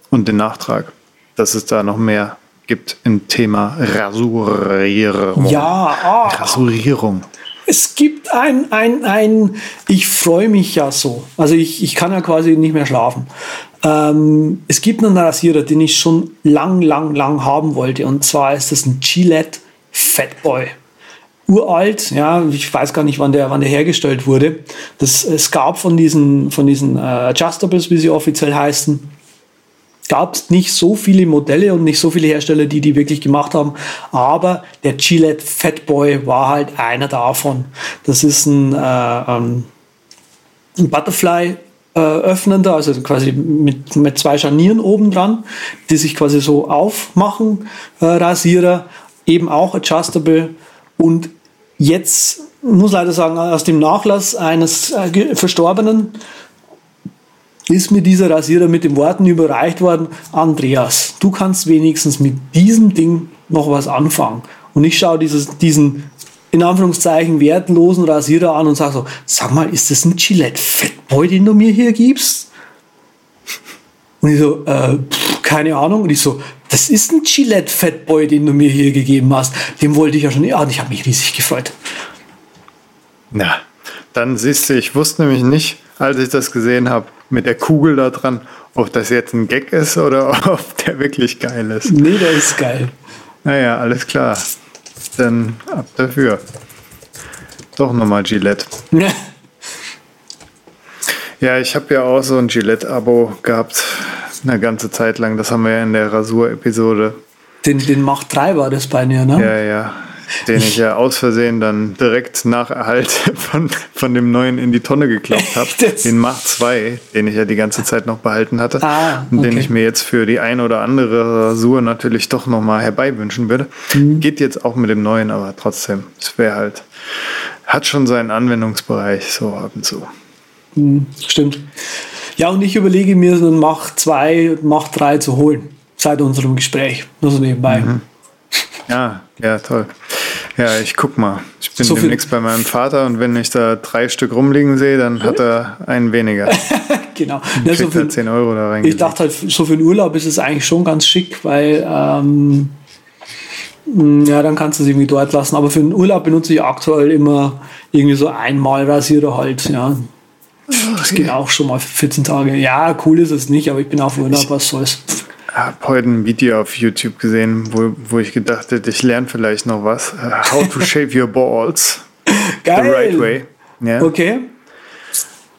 und den Nachtrag, dass es da noch mehr gibt im Thema Rasurierung. Ja, ah. Rasurierung. Es gibt ein, ein, ein, ich freue mich ja so. Also ich, ich kann ja quasi nicht mehr schlafen. Ähm, es gibt einen Rasierer, den ich schon lang, lang, lang haben wollte. Und zwar ist das ein Gillette Fatboy. Uralt, ja, ich weiß gar nicht, wann der, wann der hergestellt wurde. Das, es gab von diesen, von diesen äh, Adjustables, wie sie offiziell heißen, gab es nicht so viele Modelle und nicht so viele Hersteller, die die wirklich gemacht haben. Aber der Gillette Fatboy war halt einer davon. Das ist ein, äh, ähm, ein Butterfly äh, öffnender, also quasi mit, mit zwei Scharnieren oben dran, die sich quasi so aufmachen, äh, Rasierer, eben auch adjustable und jetzt muss leider sagen, aus dem Nachlass eines äh, Verstorbenen ist mir dieser Rasierer mit den Worten überreicht worden, Andreas, du kannst wenigstens mit diesem Ding noch was anfangen. Und ich schaue dieses, diesen in Anführungszeichen wertlosen Rasierer an und sage so, sag mal, ist das ein Gillette Fatboy, den du mir hier gibst? Und ich so, äh, pff, keine Ahnung. Und ich so, das ist ein Gillette Fatboy, den du mir hier gegeben hast. Den wollte ich ja schon, ja, und ich habe mich riesig gefreut. Na, dann siehst du, ich wusste nämlich nicht, als ich das gesehen habe, mit der Kugel da dran, ob das jetzt ein Gag ist oder ob der wirklich geil ist. Nee, der ist geil. Naja, alles klar. Dann ab dafür. Doch nochmal Gillette. Ja, ich habe ja auch so ein Gillette-Abo gehabt, eine ganze Zeit lang. Das haben wir ja in der Rasur-Episode. Den, den Macht 3 war das bei mir, ne? Ja, ja. Den ich ja aus Versehen dann direkt nach Erhalt von, von dem neuen in die Tonne geklappt habe. Den Macht 2, den ich ja die ganze Zeit noch behalten hatte. Ah, Und den okay. ich mir jetzt für die ein oder andere Rasur natürlich doch nochmal herbeiwünschen würde. Mhm. Geht jetzt auch mit dem neuen, aber trotzdem, es wäre halt, hat schon seinen Anwendungsbereich so ab und zu. Stimmt. Ja, und ich überlege mir, so einen Mach 2, Mach 3 zu holen. Seit unserem Gespräch. Nur so nebenbei. Ja, ja, toll. Ja, ich guck mal. Ich bin So viel- demnächst bei meinem Vater und wenn ich da drei Stück rumliegen sehe, dann hat er einen weniger. Genau. Ja, so für, 10 Euro da rein. ich dachte halt, so für den Urlaub ist es eigentlich schon ganz schick, weil ähm, mh, ja, dann kannst du es irgendwie dort lassen. Aber für den Urlaub benutze ich aktuell immer irgendwie so einmal Rasierer halt, ja. Das geht auch schon mal für 14 Tage. Ja, cool ist es nicht, aber ich bin auf Urlaub, was soll's. Habe heute ein Video auf YouTube gesehen, wo, wo ich gedacht hätte, ich lerne vielleicht noch was. Uh, How to shave your balls the right way. Ja. Okay.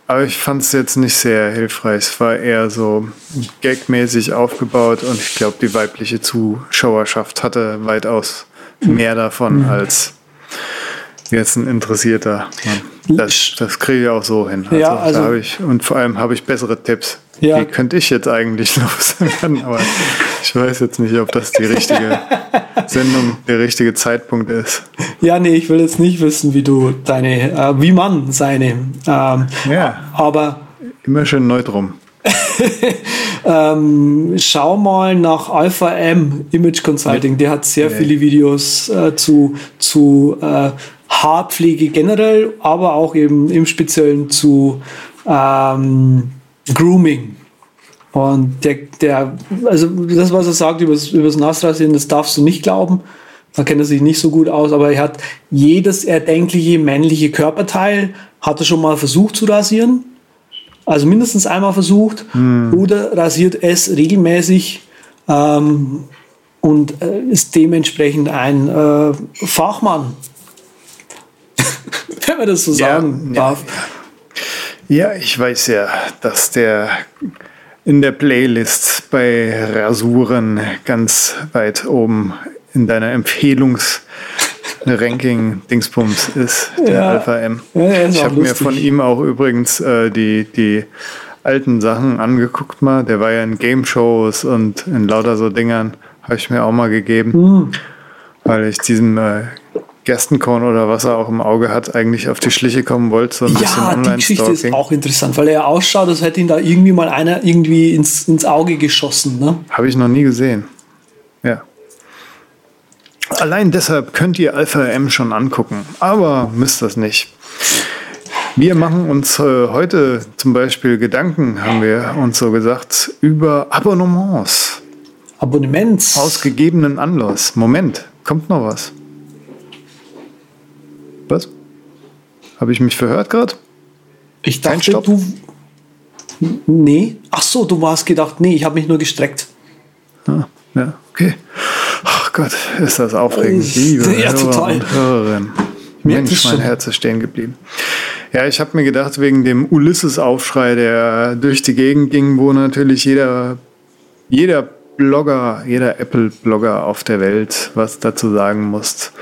Aber ich fand es jetzt nicht sehr hilfreich. Es war eher so gagmäßig aufgebaut und ich glaube, die weibliche Zuschauerschaft hatte weitaus mehr davon als jetzt ein interessierter Mann. Das, das kriege ich auch so hin. Ja, also- habe ich, und vor allem habe ich bessere Tipps. Ja. Wie könnte ich jetzt eigentlich loswerden? Aber ich weiß jetzt nicht, ob das die richtige Sendung, der richtige Zeitpunkt ist. Ja, nee, ich will jetzt nicht wissen, wie du deine, äh, wie man seine, ähm, Ja. aber Immer schön neu drum. ähm, schau mal nach Alpha M Image Consulting. Der hat sehr Nee. viele Videos äh, zu, zu äh, Haarpflege generell, aber auch eben im Speziellen zu ähm, Grooming. Und der, der, also das, was er sagt über das Nassrasieren, das darfst du nicht glauben. Da kennt er sich nicht so gut aus, aber er hat jedes erdenkliche männliche Körperteil, hat er schon mal versucht zu rasieren. Also mindestens einmal versucht. Oder rasiert es regelmäßig ähm, und äh, ist dementsprechend ein äh, Fachmann. Wenn man das so sagen ja, darf. Ja, ich weiß ja, dass der in der Playlist bei Rasuren ganz weit oben in deiner Empfehlungs-Ranking-Dingsbums ist, der Ja. Alpha M. Ja, ich habe mir von ihm auch übrigens äh, die, die alten Sachen angeguckt mal. Der war ja in Game-Shows und in lauter so Dingern. Habe ich mir auch mal gegeben, Hm. weil ich diesem äh, Gerstenkorn oder was er auch im Auge hat, eigentlich auf die Schliche kommen wollte. So ein bisschen Ja, die Geschichte ist auch interessant, weil er ausschaut, als hätte ihn da irgendwie mal einer irgendwie ins, ins Auge geschossen. Ne? Habe ich noch nie gesehen. Ja. Allein deshalb könnt ihr Alpha M schon angucken, aber müsst das nicht. Wir machen uns äh, heute zum Beispiel Gedanken, haben wir uns so gesagt, über Abonnements. Abonnements. Aus gegebenen Anlass. Moment, kommt noch was. Was? Habe ich mich verhört gerade? Ich dachte, du. Nee. Ach so, du warst gedacht, nee, ich habe mich nur gestreckt. Ah, ja, okay. Ach Gott, ist das aufregend. Äh, Liebe ja, Hörer total. und es Mensch, mein. Herz ist stehen geblieben. Ja, ich habe mir gedacht, wegen dem Ulysses-Aufschrei, der durch die Gegend ging, wo natürlich jeder, jeder Blogger, jeder Apple-Blogger auf der Welt was dazu sagen muss,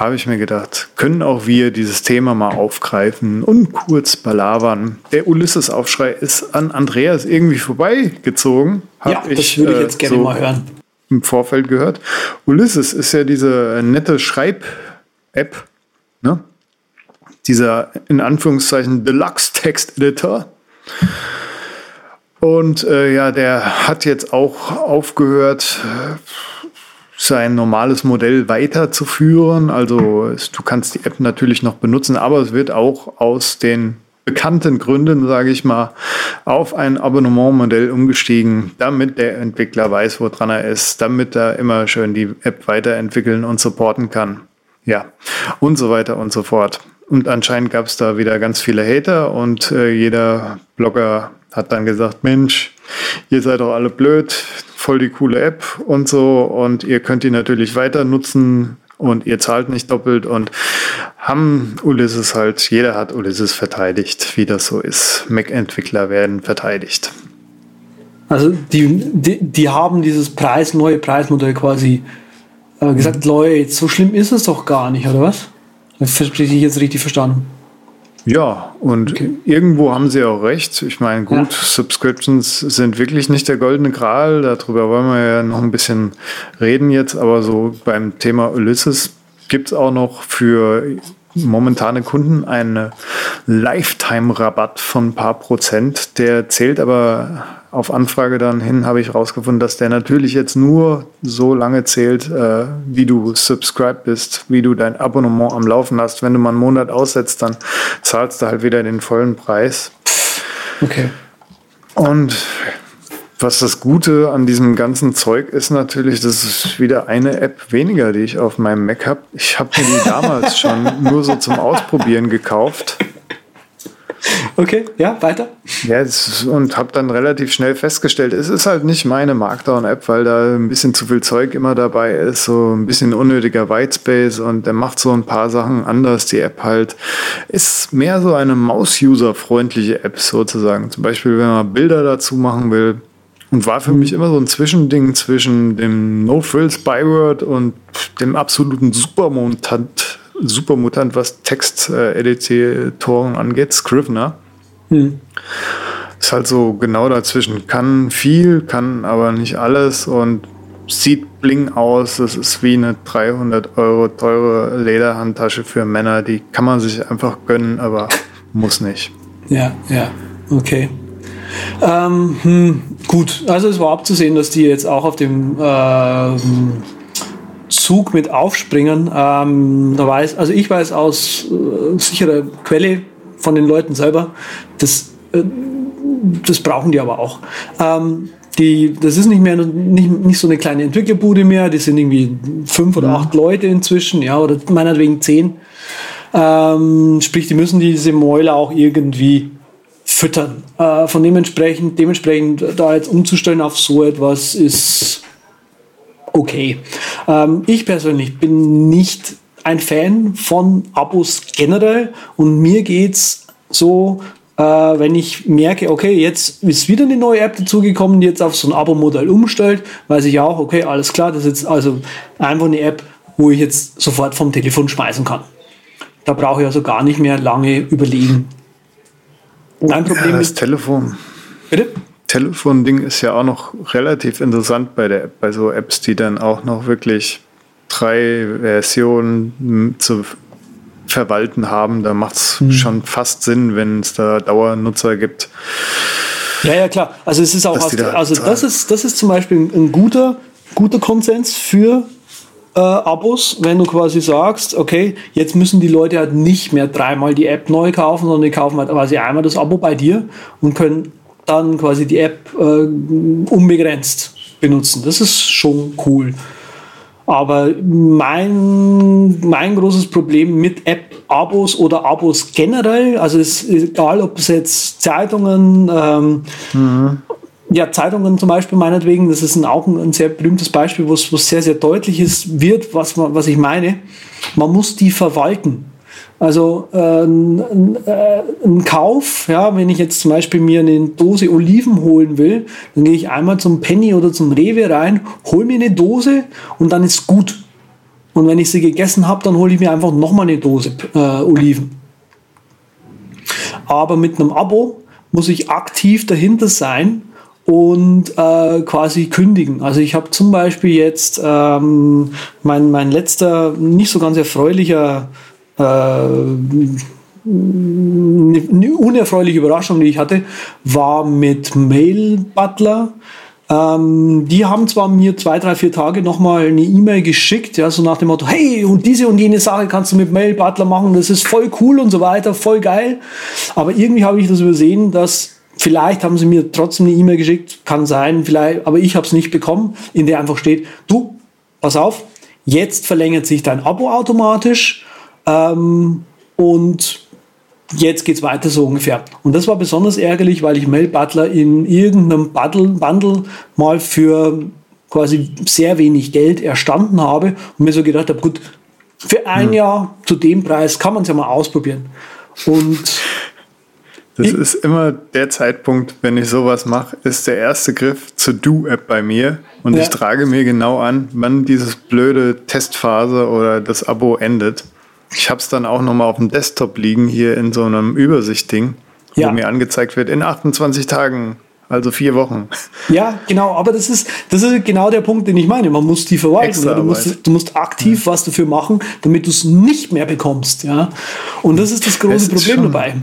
habe ich mir gedacht, können auch wir dieses Thema mal aufgreifen und kurz palavern. Der Ulysses-Aufschrei ist an Andreas irgendwie vorbeigezogen. Ja, das würde ich äh, jetzt gerne so mal hören. im Vorfeld gehört. Ulysses ist ja diese nette Schreib-App, ne? Dieser in Anführungszeichen Deluxe Text Editor. Und äh, ja, der hat jetzt auch aufgehört, äh, sein normales Modell weiterzuführen. Also es, du kannst die App natürlich noch benutzen, aber es wird auch aus den bekannten Gründen, sage ich mal, auf ein Abonnementmodell umgestiegen, damit der Entwickler weiß, woran er ist, damit er immer schön die App weiterentwickeln und supporten kann. Ja, und so weiter und so fort. Und anscheinend gab es da wieder ganz viele Hater und äh, jeder Blogger hat dann gesagt, Mensch, ihr seid doch alle blöd, voll die coole App und so und ihr könnt die natürlich weiter nutzen und ihr zahlt nicht doppelt und haben Ulysses halt, jeder hat Ulysses verteidigt, wie das so ist. Mac-Entwickler werden verteidigt. Also die, die, die haben dieses Preis, neue Preismodell quasi äh, gesagt, Leute, so schlimm ist es doch gar nicht, oder was? Das habe ich jetzt richtig verstanden. Ja, und Okay. irgendwo haben sie auch recht. Ich meine, gut, Ja. Subscriptions sind wirklich nicht der goldene Gral. Darüber wollen wir ja noch ein bisschen reden jetzt. Aber so beim Thema Ulysses gibt es auch noch für momentane Kunden einen Lifetime-Rabatt von ein paar Prozent. Der zählt aber auf Anfrage dann hin, habe ich rausgefunden, dass der natürlich jetzt nur so lange zählt, äh, wie du subscribed bist, wie du dein Abonnement am Laufen hast. Wenn du mal einen Monat aussetzt, dann zahlst du halt wieder den vollen Preis. Okay. Und was das Gute an diesem ganzen Zeug ist natürlich, das ist wieder eine App weniger, die ich auf meinem Mac habe. Ich habe mir die damals schon nur so zum Ausprobieren gekauft. Okay, ja, weiter. Ja, und habe dann relativ schnell festgestellt, es ist halt nicht meine Markdown-App, weil da ein bisschen zu viel Zeug immer dabei ist, so ein bisschen unnötiger Whitespace und der macht so ein paar Sachen anders. Die App halt ist mehr so eine Maus-User-freundliche App sozusagen. Zum Beispiel, wenn man Bilder dazu machen will. Und war für mich immer so ein Zwischending zwischen dem No-Frills Byword und dem absoluten Supermutant, Supermutant was Text-Editoren angeht, Scrivener. Ist halt so genau dazwischen. Kann viel, kann aber nicht alles und sieht bling aus. Das ist wie eine 300 Euro teure Lederhandtasche für Männer. Die kann man sich einfach gönnen, aber muss nicht. Ja, ja, okay. Ähm, hm, gut, also es war abzusehen, dass die jetzt auch auf dem ähm, Zug mit aufspringen. Ähm, da weiß, also ich weiß aus äh, sicherer Quelle von den Leuten selber, das, äh, das brauchen die aber auch. Ähm, die, das ist nicht mehr nicht, nicht so eine kleine Entwicklerbude mehr, die sind irgendwie fünf oder acht Leute inzwischen, ja, oder meinetwegen zehn. Ähm, sprich, die müssen diese Mäuler auch irgendwie füttern. Äh, von dementsprechend, dementsprechend da jetzt umzustellen auf so etwas ist okay. Ähm, ich persönlich bin nicht ein Fan von Abos generell und mir geht's so, äh, wenn ich merke, okay, jetzt ist wieder eine neue App dazugekommen, die jetzt auf so ein Abo-Modell umstellt, weiß ich auch, okay, alles klar, das ist jetzt also einfach eine App, wo ich jetzt sofort vom Telefon schmeißen kann. Da brauche ich also gar nicht mehr lange überlegen. Mein Problem Ja, das ist, Telefon. bitte? Telefon-Ding ist ja auch noch relativ interessant bei der App, bei so Apps, die dann auch noch wirklich drei Versionen zu verwalten haben. Da macht es Hm. schon fast Sinn, wenn es da Dauernutzer gibt. Ja, ja, klar. Also es ist auch, die da also das ist, das ist zum Beispiel ein, ein guter, guter Konsens für äh, Abos, wenn du quasi sagst, okay, jetzt müssen die Leute halt nicht mehr dreimal die App neu kaufen, sondern die kaufen halt quasi einmal das Abo bei dir und können dann quasi die App äh, unbegrenzt benutzen. Das ist schon cool. Aber mein, mein großes Problem mit App-Abos oder Abos generell, also es ist egal, ob es jetzt Zeitungen, ähm, mhm. ja, Zeitungen zum Beispiel meinetwegen, das ist ein, auch ein, ein sehr berühmtes Beispiel, wo es sehr, sehr deutlich ist, wird, was, man, was ich meine. Man muss die verwalten. Also äh, ein, äh, ein Kauf, ja, wenn ich jetzt zum Beispiel mir eine Dose Oliven holen will, dann gehe ich einmal zum Penny oder zum Rewe rein, hole mir eine Dose und dann ist gut. Und wenn ich sie gegessen habe, dann hole ich mir einfach nochmal eine Dose äh, Oliven. Aber mit einem Abo muss ich aktiv dahinter sein und äh, quasi kündigen. Also ich habe zum Beispiel jetzt ähm, mein, mein letzter nicht so ganz erfreulicher eine unerfreuliche Überraschung, die ich hatte, war mit Mail Butler. Ähm, die haben zwar mir zwei, drei, vier Tage nochmal eine E-Mail geschickt, ja, so nach dem Motto, hey, und diese und jene Sache kannst du mit Mail Butler machen, das ist voll cool und so weiter, voll geil. Aber irgendwie habe ich das übersehen, dass Vielleicht haben sie mir trotzdem eine E-Mail geschickt, kann sein, vielleicht, aber ich habe es nicht bekommen, in der einfach steht, du, pass auf, jetzt verlängert sich dein Abo automatisch ähm, und jetzt geht's weiter so ungefähr. Und das war besonders ärgerlich, weil ich Mel Butler in irgendeinem Bundle, Bundle mal für quasi sehr wenig Geld erstanden habe und mir so gedacht habe, gut, für ein hm. Jahr zu dem Preis kann man es ja mal ausprobieren. Und das ist immer der Zeitpunkt, wenn ich sowas mache, ist der erste Griff zur Do-App bei mir und ja. ich trage mir genau an, wann dieses blöde Testphase oder das Abo endet. Ich habe es dann auch nochmal auf dem Desktop liegen, hier in so einem Übersichtding, ja. wo mir angezeigt wird, in 28 Tagen, also vier Wochen. Ja, genau, aber das ist, das ist genau der Punkt, den ich meine. Man muss die verwalten. Du musst, du musst aktiv ja. was dafür machen, damit du es nicht mehr bekommst. Ja? Und das ist das große Problem dabei.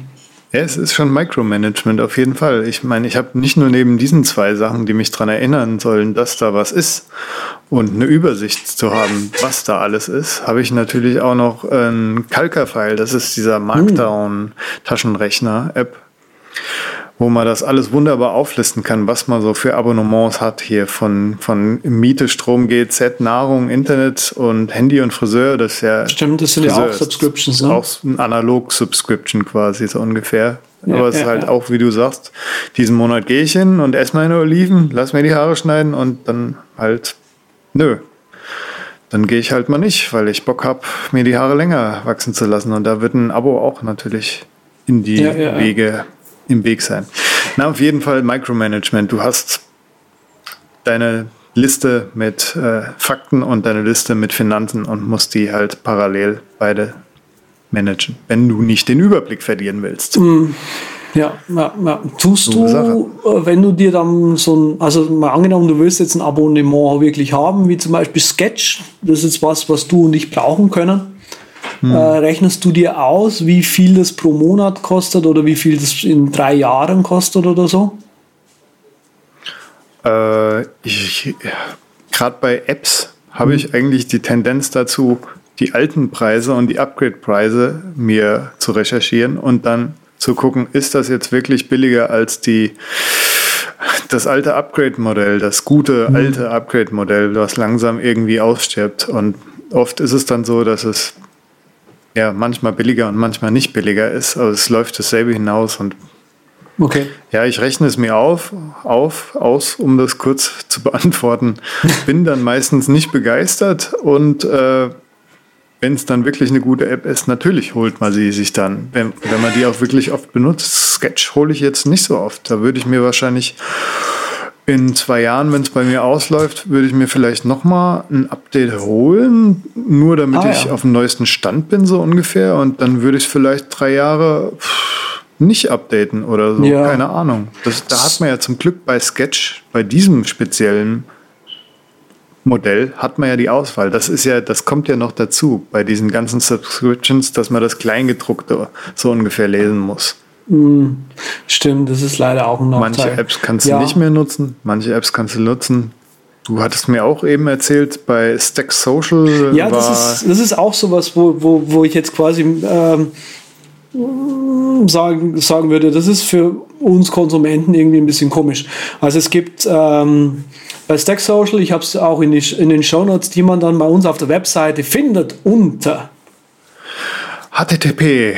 Ja, es ist schon Micromanagement auf jeden Fall. Ich meine, ich habe nicht nur neben diesen zwei Sachen, die mich daran erinnern sollen, dass da was ist und eine Übersicht zu haben, was da alles ist, habe ich natürlich auch noch ein Kalker-File. Das ist dieser Markdown-Taschenrechner-App wo man das alles wunderbar auflisten kann, was man so für Abonnements hat hier von, von Miete, Strom, GZ, Nahrung, Internet und Handy und Friseur. Das ist ja. Stimmt, das sind Friseur ja auch Subscriptions, ne? Auch ein Analog-Subscription quasi, so ungefähr. Ja, Aber es ja, ist halt ja. auch, wie du sagst, diesen Monat gehe ich hin und esse meine Oliven, lass mir die Haare schneiden und dann halt, nö. Dann gehe ich halt mal nicht, weil ich Bock habe, mir die Haare länger wachsen zu lassen. Und da wird ein Abo auch natürlich in die Wege im Weg sein. Na, auf jeden Fall Micromanagement. Du hast deine Liste mit äh, Fakten und deine Liste mit Finanzen und musst die halt parallel beide managen, wenn du nicht den Überblick verlieren willst. Mm, ja, ja, ja. Tust du, äh, wenn du dir dann so ein, also mal angenommen, du willst jetzt ein Abonnement wirklich haben, wie zum Beispiel Sketch, das ist jetzt was, was du und ich brauchen können. Hm. Äh, rechnest du dir aus, wie viel das pro Monat kostet oder wie viel das in drei Jahren kostet oder so? Äh, Gerade bei Apps habe hm. ich eigentlich die Tendenz dazu, die alten Preise und die Upgrade-Preise mir zu recherchieren und dann zu gucken, ist das jetzt wirklich billiger als die das alte Upgrade-Modell, das gute hm. alte Upgrade-Modell, was langsam irgendwie ausstirbt. Und oft ist es dann so, dass es ja manchmal billiger und manchmal nicht billiger ist. Aber es läuft dasselbe hinaus und Okay. Ja, ich rechne es mir auf, auf, aus, um das kurz zu beantworten. Bin dann meistens nicht begeistert und äh, wenn es dann wirklich eine gute App ist, natürlich holt man sie sich dann, wenn, wenn man die auch wirklich oft benutzt. Sketch hole ich jetzt nicht so oft. Da würde ich mir wahrscheinlich in zwei Jahren, wenn es bei mir ausläuft, würde ich mir vielleicht nochmal ein Update holen, nur damit ah, ich ja. auf dem neuesten Stand bin, so ungefähr. Und dann würde ich es vielleicht drei Jahre nicht updaten oder so. Ja. Keine Ahnung. Das, da hat man ja zum Glück bei Sketch, bei diesem speziellen Modell, hat man ja die Auswahl. Das ist ja, das kommt ja noch dazu bei diesen ganzen Subscriptions, dass man das Kleingedruckte so ungefähr lesen muss. Hm, stimmt, das ist leider auch ein Nachteil. Manche Apps kannst du ja. nicht mehr nutzen, manche Apps kannst du nutzen. Du hattest mir auch eben erzählt, bei Stack Social. Ja, das ist, das ist auch sowas, wo, wo, wo ich jetzt quasi ähm, sagen, sagen würde, das ist für uns Konsumenten irgendwie ein bisschen komisch. Also es gibt ähm, bei Stack Social, ich habe es auch in, die, in den Shownotes, die man dann bei uns auf der Webseite findet, unter http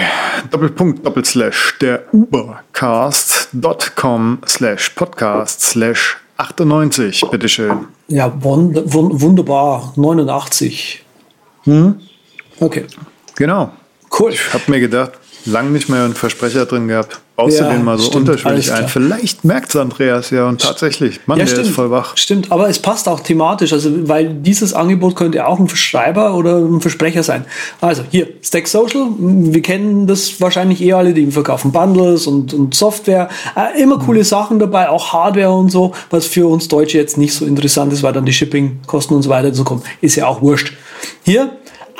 doppelpunkt doppelslash der ubercast.com slash podcast slash 98, bitteschön. Ja, wund wunderbar. 89. Hm? Okay. Genau. Cool. Ich habe mir gedacht, lang nicht mehr einen Versprecher drin gehabt. Baust ja, du den mal so stimmt, unterschwellig ein? Vielleicht merkt es Andreas ja und tatsächlich, Mann, ja, der stimmt, ist voll wach. Stimmt, aber es passt auch thematisch, also weil dieses Angebot könnte auch ein Verschreiber oder ein Versprecher sein. Also hier, Stack Social, wir kennen das wahrscheinlich eh alle, die verkaufen Bundles und, und Software. Äh, immer coole mhm. Sachen dabei, auch Hardware und so, was für uns Deutsche jetzt nicht so interessant ist, weil dann die Shipping-Kosten und so weiter so kommen. Ist ja auch wurscht. Hier,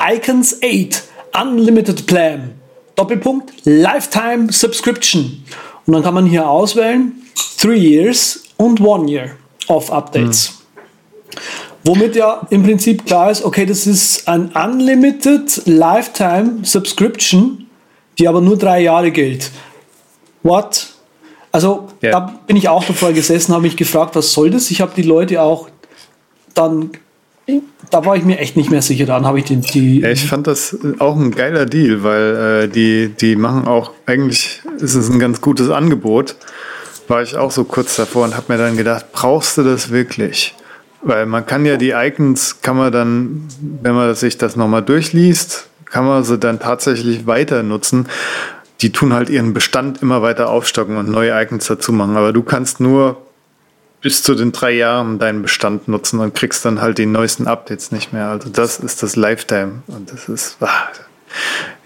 Icons 8, Unlimited Plan. Doppelpunkt, Lifetime Subscription. Und dann kann man hier auswählen, Three Years und One Year of Updates. Mhm. Womit ja im Prinzip klar ist, okay, das ist ein Unlimited Lifetime Subscription, die aber nur drei Jahre gilt. What? Also yeah. da bin ich auch davor gesessen, habe mich gefragt, was soll das? Ich habe die Leute auch dann da war ich mir echt nicht mehr sicher. Dann habe ich die, die. Ich fand das auch ein geiler Deal, weil äh, die, die machen auch, eigentlich ist es ein ganz gutes Angebot. War ich auch so kurz davor und habe mir dann gedacht, brauchst du das wirklich? Weil man kann ja die Icons, kann man dann, wenn man sich das nochmal durchliest, kann man sie dann tatsächlich weiter nutzen. Die tun halt ihren Bestand immer weiter aufstocken und neue Icons dazu machen. Aber du kannst nur bis zu den drei Jahren deinen Bestand nutzen und kriegst dann halt die neuesten Updates nicht mehr. Also das ist das Lifetime und das ist ah,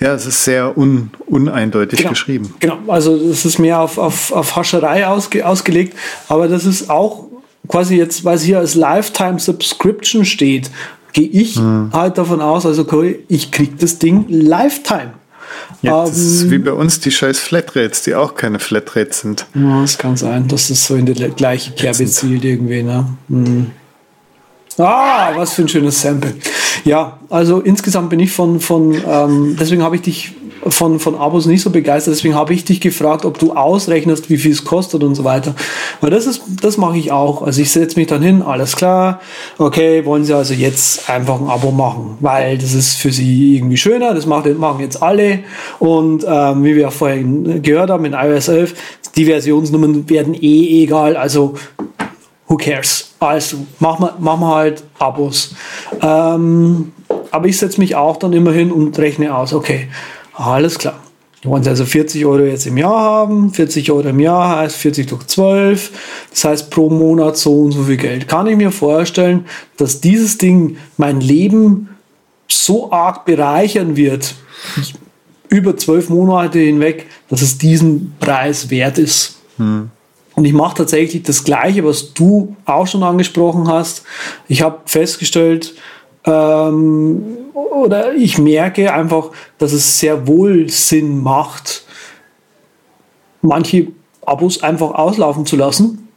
ja, es ist sehr un, uneindeutig genau, geschrieben. Genau, also es ist mehr auf, auf, auf Hascherei ausge, ausgelegt, aber das ist auch quasi jetzt, weil es hier als Lifetime Subscription steht, gehe ich hm. halt davon aus, also ich kriege das Ding Lifetime. Ja, das ist ähm, wie bei uns die scheiß Flatrates, die auch keine Flatrates sind. Ja, es kann sein, dass es so in die gleiche Kerbe zielt irgendwie. Ne? Hm. Ah, was für ein schönes Sample. Ja, also insgesamt bin ich von, von ähm, deswegen habe ich dich von, von Abos nicht so begeistert. Deswegen habe ich dich gefragt, ob du ausrechnest, wie viel es kostet und so weiter. Weil das ist, das mache ich auch. Also ich setze mich dann hin, alles klar. Okay, wollen Sie also jetzt einfach ein Abo machen, weil das ist für Sie irgendwie schöner. Das macht, machen jetzt alle. Und ähm, wie wir ja vorhin gehört haben in iOS 11, die Versionsnummern werden eh egal. Also who cares? Also machen wir, machen wir halt Abos. Ähm, aber ich setze mich auch dann immer hin und rechne aus, okay, alles klar. Die wollen also 40 Euro jetzt im Jahr haben. 40 Euro im Jahr heißt 40 durch 12. Das heißt pro Monat so und so viel Geld. Kann ich mir vorstellen, dass dieses Ding mein Leben so arg bereichern wird, über zwölf Monate hinweg, dass es diesen Preis wert ist. Hm. Und ich mache tatsächlich das Gleiche, was du auch schon angesprochen hast. Ich habe festgestellt, ähm, oder ich merke einfach, dass es sehr wohl Sinn macht, manche Abos einfach auslaufen zu lassen.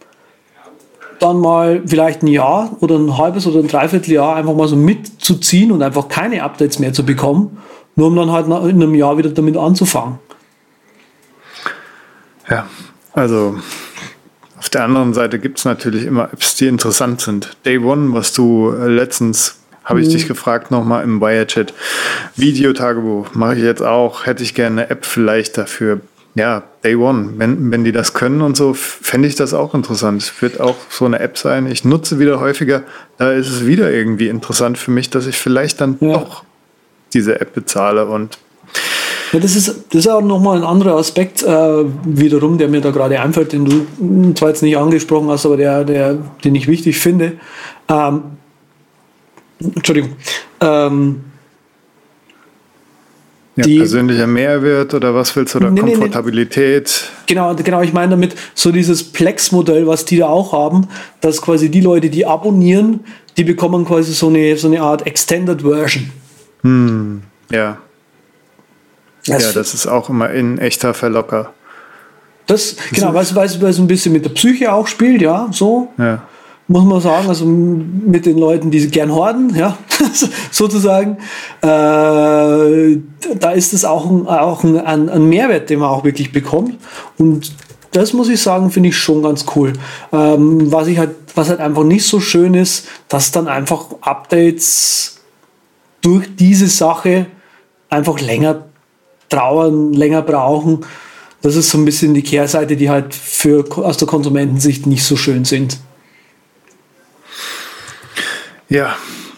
Dann mal vielleicht ein Jahr oder ein halbes oder ein Dreivierteljahr einfach mal so mitzuziehen und einfach keine Updates mehr zu bekommen, nur um dann halt in einem Jahr wieder damit anzufangen. Ja, also auf der anderen Seite gibt es natürlich immer Apps, die interessant sind. Day One, was du letztens habe ich mhm. dich gefragt nochmal im Wirechat. Videotagebuch mache ich jetzt auch. Hätte ich gerne eine App vielleicht dafür. Ja, Day One. Wenn, wenn die das können und so, fände ich das auch interessant. Es wird auch so eine App sein. Ich nutze wieder häufiger. Da ist es wieder irgendwie interessant für mich, dass ich vielleicht dann ja. doch diese App bezahle und ja, das ist, das ist auch nochmal ein anderer Aspekt äh, wiederum, der mir da gerade einfällt, den du zwar jetzt nicht angesprochen hast, aber der, der, den ich wichtig finde. Ähm, Entschuldigung. Ähm, ja, die, persönlicher Mehrwert oder was willst du oder nee, Komfortabilität? Nee, nee. Genau, genau, ich meine damit so dieses Plex-Modell, was die da auch haben, dass quasi die Leute, die abonnieren, die bekommen quasi so eine, so eine Art Extended Version. Hm, ja. Das ja, das ist auch immer in echter Verlocker. Das, genau, weil es ein bisschen mit der Psyche auch spielt, ja, so. Ja muss man sagen, also mit den Leuten, die gern horden, ja, sozusagen, äh, da ist es auch, ein, auch ein, ein, Mehrwert, den man auch wirklich bekommt. Und das muss ich sagen, finde ich schon ganz cool. Ähm, was ich halt, was halt einfach nicht so schön ist, dass dann einfach Updates durch diese Sache einfach länger trauern, länger brauchen. Das ist so ein bisschen die Kehrseite, die halt für aus der Konsumentensicht nicht so schön sind. Ja,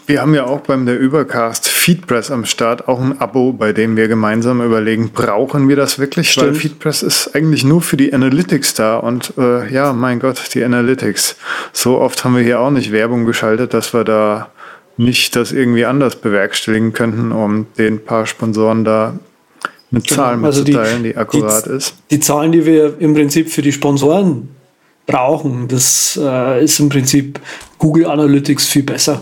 wir haben ja auch beim der Übercast Feedpress am Start, auch ein Abo, bei dem wir gemeinsam überlegen, brauchen wir das wirklich? Stimmt. Weil Feedpress ist eigentlich nur für die Analytics da und äh, ja, mein Gott, die Analytics. So oft haben wir hier auch nicht Werbung geschaltet, dass wir da nicht das irgendwie anders bewerkstelligen könnten, um den paar Sponsoren da eine genau. Zahl also mitzuteilen, die, die akkurat die, ist. Die Zahlen, die wir im Prinzip für die Sponsoren brauchen, das äh, ist im Prinzip Google Analytics viel besser.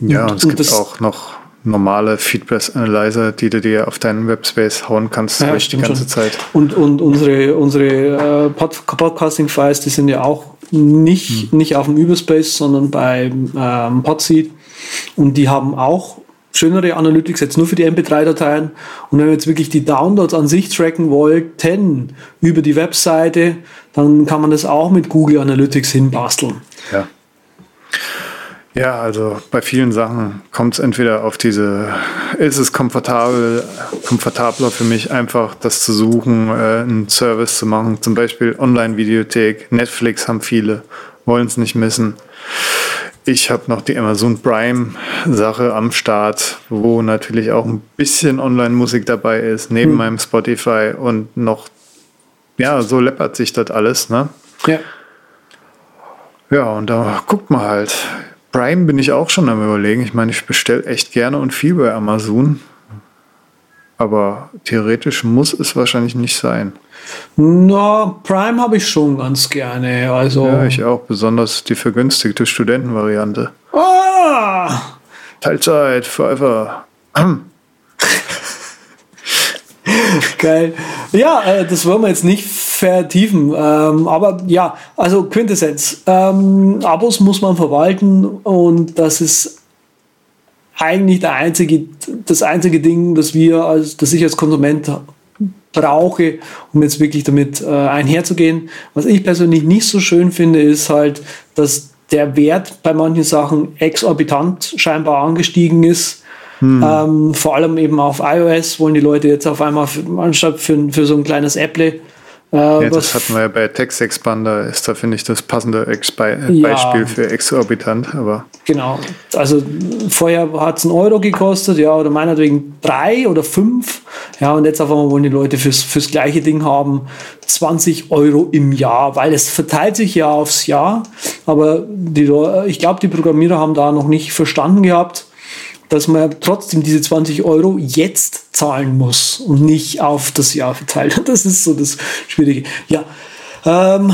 Ja, und, und es gibt und auch noch normale Feedback-Analyzer, die du dir auf deinen Webspace hauen kannst ja, die ganze schon. Zeit. Und, und unsere, unsere äh, Pod Podcasting-Files, die sind ja auch nicht, hm. nicht auf dem Überspace, sondern bei ähm, Podseed. Und die haben auch schönere Analytics jetzt nur für die MP3-Dateien. Und wenn wir jetzt wirklich die Downloads an sich tracken wollten über die Webseite, dann kann man das auch mit Google Analytics hinbasteln. Ja. Ja, also bei vielen Sachen kommt es entweder auf diese, ist es komfortabel, komfortabler für mich einfach das zu suchen, äh, einen Service zu machen, zum Beispiel Online-Videothek, Netflix haben viele, wollen es nicht missen. Ich habe noch die Amazon Prime-Sache am Start, wo natürlich auch ein bisschen Online-Musik dabei ist, neben hm. meinem Spotify und noch, ja, so läppert sich das alles, ne? Ja. Ja, und da guckt man halt. Prime bin ich auch schon am überlegen. Ich meine, ich bestelle echt gerne und viel bei Amazon. Aber theoretisch muss es wahrscheinlich nicht sein. Na, Prime habe ich schon ganz gerne. Also ja, ich auch. Besonders die vergünstigte Studentenvariante. Ah! Teilzeit, forever. Geil. Ja, äh, das wollen wir jetzt nicht vertiefen. Ähm, aber ja, also Quintessenz. Ähm, Abos muss man verwalten und das ist eigentlich der einzige, das einzige Ding, das wir als, das ich als Konsument brauche, um jetzt wirklich damit äh, einherzugehen. Was ich persönlich nicht so schön finde, ist halt, dass der Wert bei manchen Sachen exorbitant scheinbar angestiegen ist. Hm. Ähm, vor allem eben auf iOS wollen die Leute jetzt auf einmal für, anstatt für, für so ein kleines Apple ja, das hatten wir ja bei Text Expander, ist da, finde ich, das passende Expi ja, Beispiel für exorbitant. Aber genau. Also vorher hat es einen Euro gekostet, ja, oder meinetwegen drei oder fünf. Ja, und jetzt auf einmal wollen die Leute fürs, fürs gleiche Ding haben 20 Euro im Jahr, weil es verteilt sich ja aufs Jahr. Aber die, ich glaube, die Programmierer haben da noch nicht verstanden gehabt, dass man trotzdem diese 20 Euro jetzt zahlen muss und nicht auf das Jahr verteilt. Das ist so das Schwierige. Ja, ähm,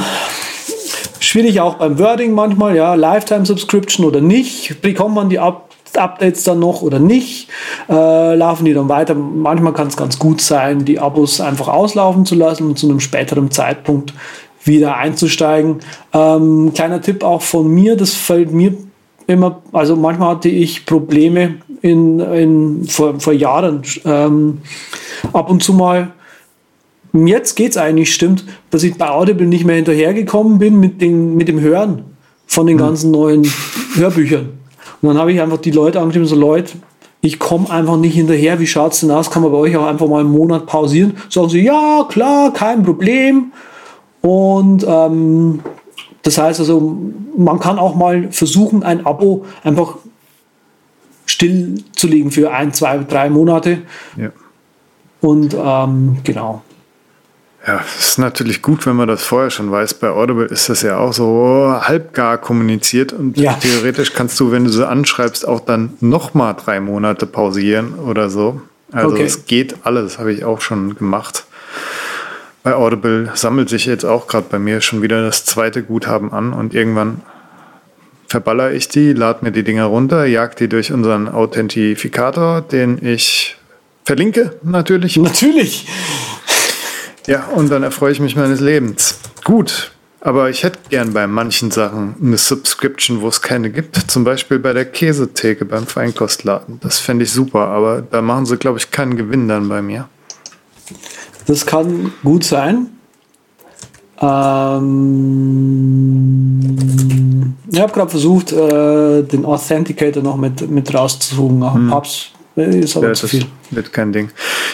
schwierig auch beim Wording manchmal, ja, Lifetime Subscription oder nicht. Bekommt man die Up Updates dann noch oder nicht? Äh, laufen die dann weiter? Manchmal kann es ganz gut sein, die Abos einfach auslaufen zu lassen und zu einem späteren Zeitpunkt wieder einzusteigen. Ähm, kleiner Tipp auch von mir, das fällt mir immer, also manchmal hatte ich Probleme in, in, vor, vor Jahren ähm, ab und zu mal. Jetzt geht es eigentlich, stimmt, dass ich bei Audible nicht mehr hinterhergekommen bin mit, den, mit dem Hören von den mhm. ganzen neuen Hörbüchern. Und dann habe ich einfach die Leute angeschrieben, so Leute, ich komme einfach nicht hinterher, wie schaut es denn aus? Kann man bei euch auch einfach mal einen Monat pausieren? Sagen sie, ja, klar, kein Problem. Und ähm, das heißt also, man kann auch mal versuchen, ein Abo einfach stillzulegen für ein, zwei, drei Monate. Ja. Und ähm, genau. Ja, es ist natürlich gut, wenn man das vorher schon weiß. Bei Audible ist das ja auch so halbgar kommuniziert und ja. theoretisch kannst du, wenn du so anschreibst, auch dann nochmal drei Monate pausieren oder so. Also okay. es geht alles, habe ich auch schon gemacht bei Audible sammelt sich jetzt auch gerade bei mir schon wieder das zweite Guthaben an und irgendwann verballer ich die, lade mir die Dinger runter, jag die durch unseren Authentifikator, den ich verlinke, natürlich. Natürlich. Ja, und dann erfreue ich mich meines Lebens. Gut, aber ich hätte gern bei manchen Sachen eine Subscription, wo es keine gibt. Zum Beispiel bei der Käsetheke beim Feinkostladen. Das fände ich super, aber da machen sie, glaube ich, keinen Gewinn dann bei mir. Das kann gut sein. Ähm, ich habe gerade versucht, äh, den Authenticator noch mit, mit rauszusuchen. Hm. Hab's, ist aber ja, zu viel. Wird kein Ding.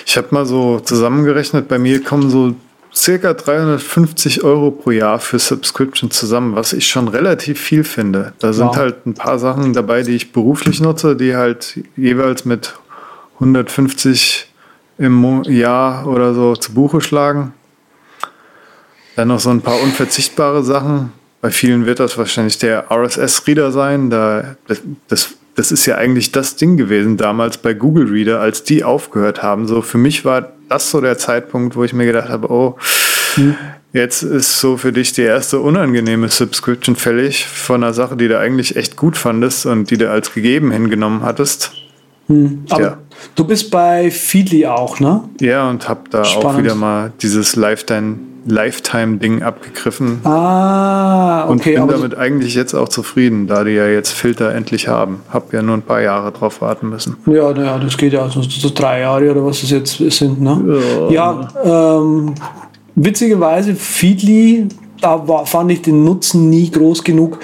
Ich habe mal so zusammengerechnet, bei mir kommen so circa 350 Euro pro Jahr für Subscription zusammen, was ich schon relativ viel finde. Da sind wow. halt ein paar Sachen dabei, die ich beruflich nutze, die halt jeweils mit 150 im Jahr oder so zu Buche schlagen. Dann noch so ein paar unverzichtbare Sachen. Bei vielen wird das wahrscheinlich der RSS-Reader sein. Da, das, das ist ja eigentlich das Ding gewesen damals bei Google Reader, als die aufgehört haben. So für mich war das so der Zeitpunkt, wo ich mir gedacht habe, oh, hm. jetzt ist so für dich die erste unangenehme Subscription fällig von einer Sache, die du eigentlich echt gut fandest und die du als gegeben hingenommen hattest. Hm. Aber du bist bei Feedly auch, ne? Ja, und hab da Spannend. auch wieder mal dieses Lifetime Lifetime-Ding abgegriffen. Ah, okay. Und bin damit eigentlich jetzt auch zufrieden, da die ja jetzt Filter endlich haben. Hab ja nur ein paar Jahre drauf warten müssen. Ja, naja, das geht ja also so drei Jahre oder was es jetzt sind. Ne? Ja, ja ähm, witzigerweise, Feedly, da war, fand ich den Nutzen nie groß genug,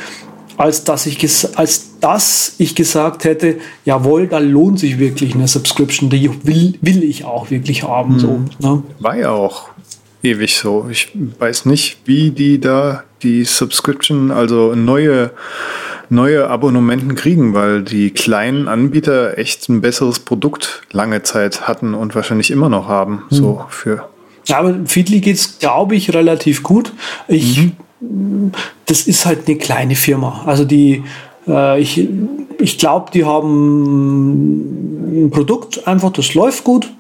als dass ich, als dass ich gesagt hätte, jawohl, da lohnt sich wirklich eine Subscription, die will, will ich auch wirklich haben. Hm. So, ne? War ja auch ewig so. Ich weiß nicht, wie die da die Subscription, also neue, neue Abonnementen kriegen, weil die kleinen Anbieter echt ein besseres Produkt lange Zeit hatten und wahrscheinlich immer noch haben. Mhm. So für. Ja, aber Feedly geht es, glaube ich, relativ gut. Ich, mhm. Das ist halt eine kleine Firma. Also die, äh, ich, ich glaube, die haben ein Produkt einfach, das läuft gut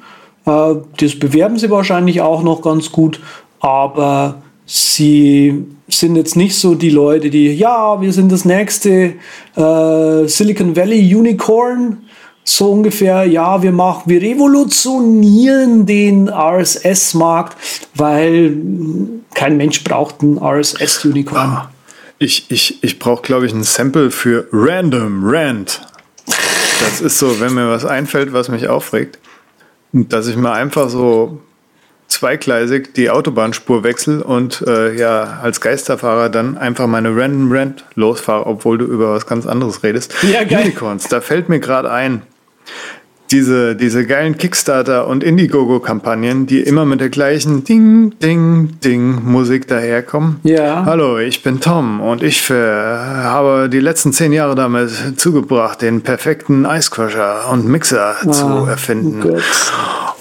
das bewerben sie wahrscheinlich auch noch ganz gut, aber sie sind jetzt nicht so die Leute, die, ja, wir sind das nächste äh, Silicon Valley Unicorn. So ungefähr, ja, wir machen, wir revolutionieren den RSS-Markt, weil kein Mensch braucht einen RSS-Unicorn. Ah, ich, ich, ich brauche, glaube ich, ein Sample für Random Rant. Das ist so, wenn mir was einfällt, was mich aufregt dass ich mal einfach so zweigleisig die Autobahnspur wechsle und äh, ja als Geisterfahrer dann einfach meine Random Rant losfahre, obwohl du über was ganz anderes redest. Ja, geil. Unicorns, da fällt mir gerade ein, diese, diese geilen Kickstarter- und Indiegogo-Kampagnen, die immer mit der gleichen Ding, Ding, Ding Musik daherkommen. Ja. Hallo, ich bin Tom und ich für, habe die letzten zehn Jahre damit zugebracht, den perfekten Crusher und Mixer ah, zu erfinden. Oh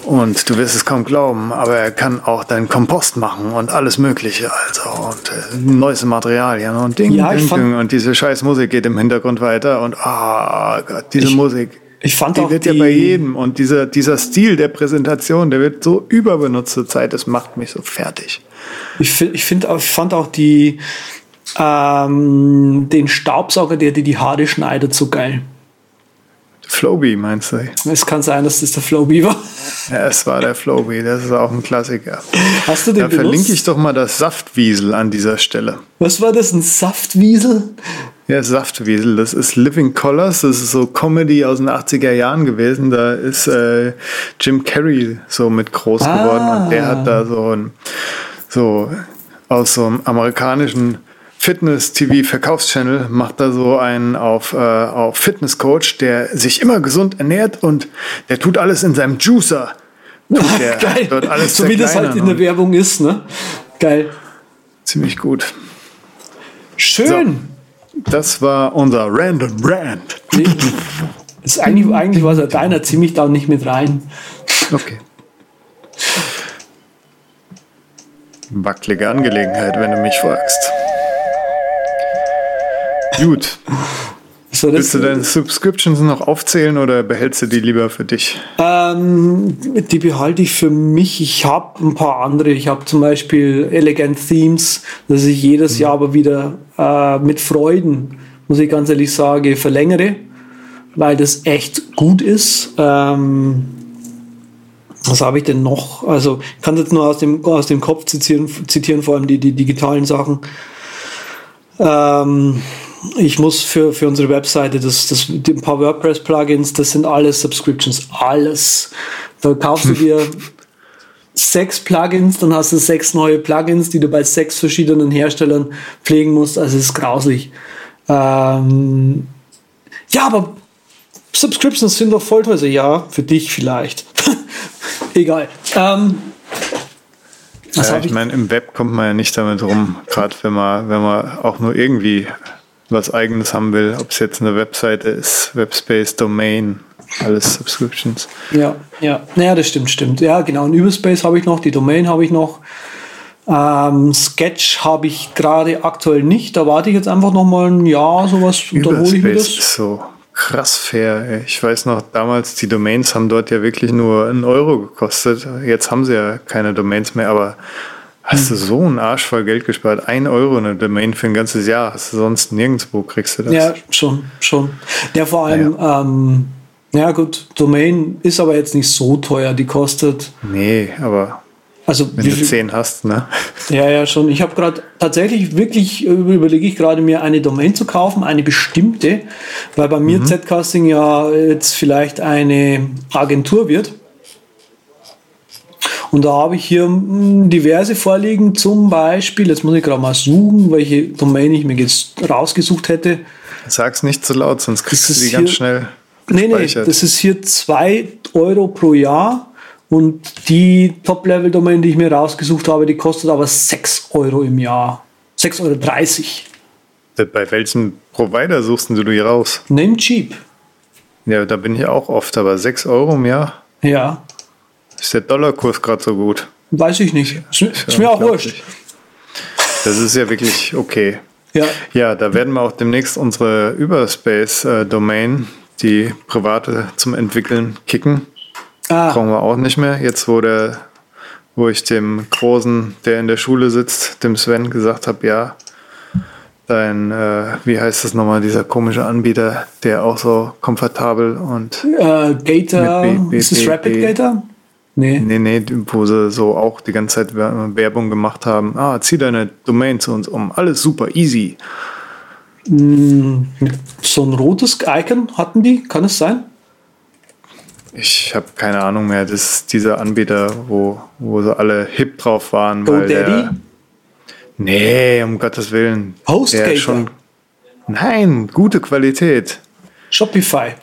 und du wirst es kaum glauben, aber er kann auch deinen Kompost machen und alles Mögliche. Also und äh, neueste Materialien und Ding, ja, Ding, Ding. Und diese scheiß Musik geht im Hintergrund weiter und ah oh Gott, diese ich, Musik. Ich fand die auch wird die, ja bei jedem und dieser, dieser Stil der Präsentation, der wird so überbenutzt zur Zeit, das macht mich so fertig. Ich, find, ich, find, ich fand auch die, ähm, den Staubsauger, der dir die Haare schneidet, so geil. Flowbee meinst du? Es kann sein, dass das der Flowbee war. Ja, es war der Flowbee, das ist auch ein Klassiker. Hast du den Da benutzt? verlinke ich doch mal das Saftwiesel an dieser Stelle. Was war das, ein Saftwiesel? Ja, Saftwiesel, das ist Living Colors, das ist so Comedy aus den 80er Jahren gewesen. Da ist äh, Jim Carrey so mit groß ah. geworden und der hat da so ein, so aus so einem amerikanischen Fitness-TV-Verkaufschannel macht da so einen auf, äh, auf Fitnesscoach, der sich immer gesund ernährt und der tut alles in seinem Juicer. Der Geil. Dort alles so wie das halt in der Werbung ist, ne? Geil. Ziemlich gut. Schön. So, das war unser Random Rand. Nee, ist eigentlich, eigentlich war es ja deiner ziemlich da nicht mit rein. Okay. Wackelige Angelegenheit, wenn du mich fragst. Gut. So, Willst du deine Subscriptions noch aufzählen oder behältst du die lieber für dich? Ähm, die behalte ich für mich. Ich habe ein paar andere. Ich habe zum Beispiel Elegant Themes, das ich jedes mhm. Jahr aber wieder äh, mit Freuden, muss ich ganz ehrlich sagen, verlängere, weil das echt gut ist. Ähm, was habe ich denn noch? Also, ich kann jetzt nur aus dem, aus dem Kopf zitieren, zitieren vor allem die, die digitalen Sachen. Ähm, ich muss für, für unsere Webseite, das, das, die paar WordPress-Plugins, das sind alles Subscriptions, alles. Da kaufst du dir sechs Plugins, dann hast du sechs neue Plugins, die du bei sechs verschiedenen Herstellern pflegen musst. Also es ist grauslich. Ähm, ja, aber Subscriptions sind doch voll teuer. Ja, für dich vielleicht. Egal. Ähm, ja, ich, ich meine, im Web kommt man ja nicht damit rum, gerade wenn man, wenn man auch nur irgendwie was eigenes haben will, ob es jetzt eine Webseite ist, Webspace, Domain, alles Subscriptions. Ja, ja, naja, das stimmt, stimmt. Ja, genau. Ein Überspace habe ich noch, die Domain habe ich noch. Ähm, Sketch habe ich gerade aktuell nicht. Da warte ich jetzt einfach noch mal ein Jahr, sowas, und dann hole ich mir das. Ist so krass fair. Ich weiß noch, damals die Domains haben dort ja wirklich nur einen Euro gekostet. Jetzt haben sie ja keine Domains mehr, aber hast du hm. so einen Arsch voll Geld gespart? Ein Euro eine Domain für ein ganzes Jahr. Hast du sonst nirgendwo kriegst du das? Ja, schon, schon. Ja, vor allem, ja. Ähm, ja gut, Domain ist aber jetzt nicht so teuer. Die kostet. Nee, aber also, Wenn du zehn hast, ne? Ja, ja, schon. Ich habe gerade tatsächlich wirklich äh, überlege ich gerade mir eine Domain zu kaufen, eine bestimmte, weil bei mir mhm. Zcasting ja jetzt vielleicht eine Agentur wird. Und da habe ich hier hm, diverse vorliegen, zum Beispiel, jetzt muss ich gerade mal suchen, welche Domain ich mir jetzt rausgesucht hätte. Sag's nicht zu laut, sonst kriegst du sie ganz schnell. Nee, nee, das ist hier 2 Euro pro Jahr und die Top-Level-Domain, die ich mir rausgesucht habe, die kostet aber 6 Euro im Jahr. 6,30 Euro. Bei welchem Provider suchst du die raus? Namecheap. Ja, da bin ich auch oft, aber 6 Euro im Jahr? Ja. Ist der Dollarkurs gerade so gut? Weiß ich nicht. Ist, ist mir auch wurscht. Das ist ja wirklich okay. Ja. Ja, da werden wir auch demnächst unsere Überspace-Domain, die private zum Entwickeln, kicken. Ah. Brauchen wir auch nicht mehr. Jetzt, wo, der, wo ich dem Großen, der in der Schule sitzt, dem Sven gesagt habe, ja, dein, äh, wie heißt das nochmal, dieser komische Anbieter, der auch so komfortabel und. Äh, Gator, ist es Rapid Gator? Nee. Nee, nee, wo sie so auch die ganze Zeit Werbung gemacht haben. Ah, zieh deine Domain zu uns um. Alles super, easy. Mm, so ein rotes Icon hatten die, kann es sein? Ich habe keine Ahnung mehr. Das ist dieser Anbieter, wo, wo so alle hip drauf waren. Go weil Daddy? Der, nee, um Gottes Willen. HostGator? schon. Nein, gute Qualität. Shopify.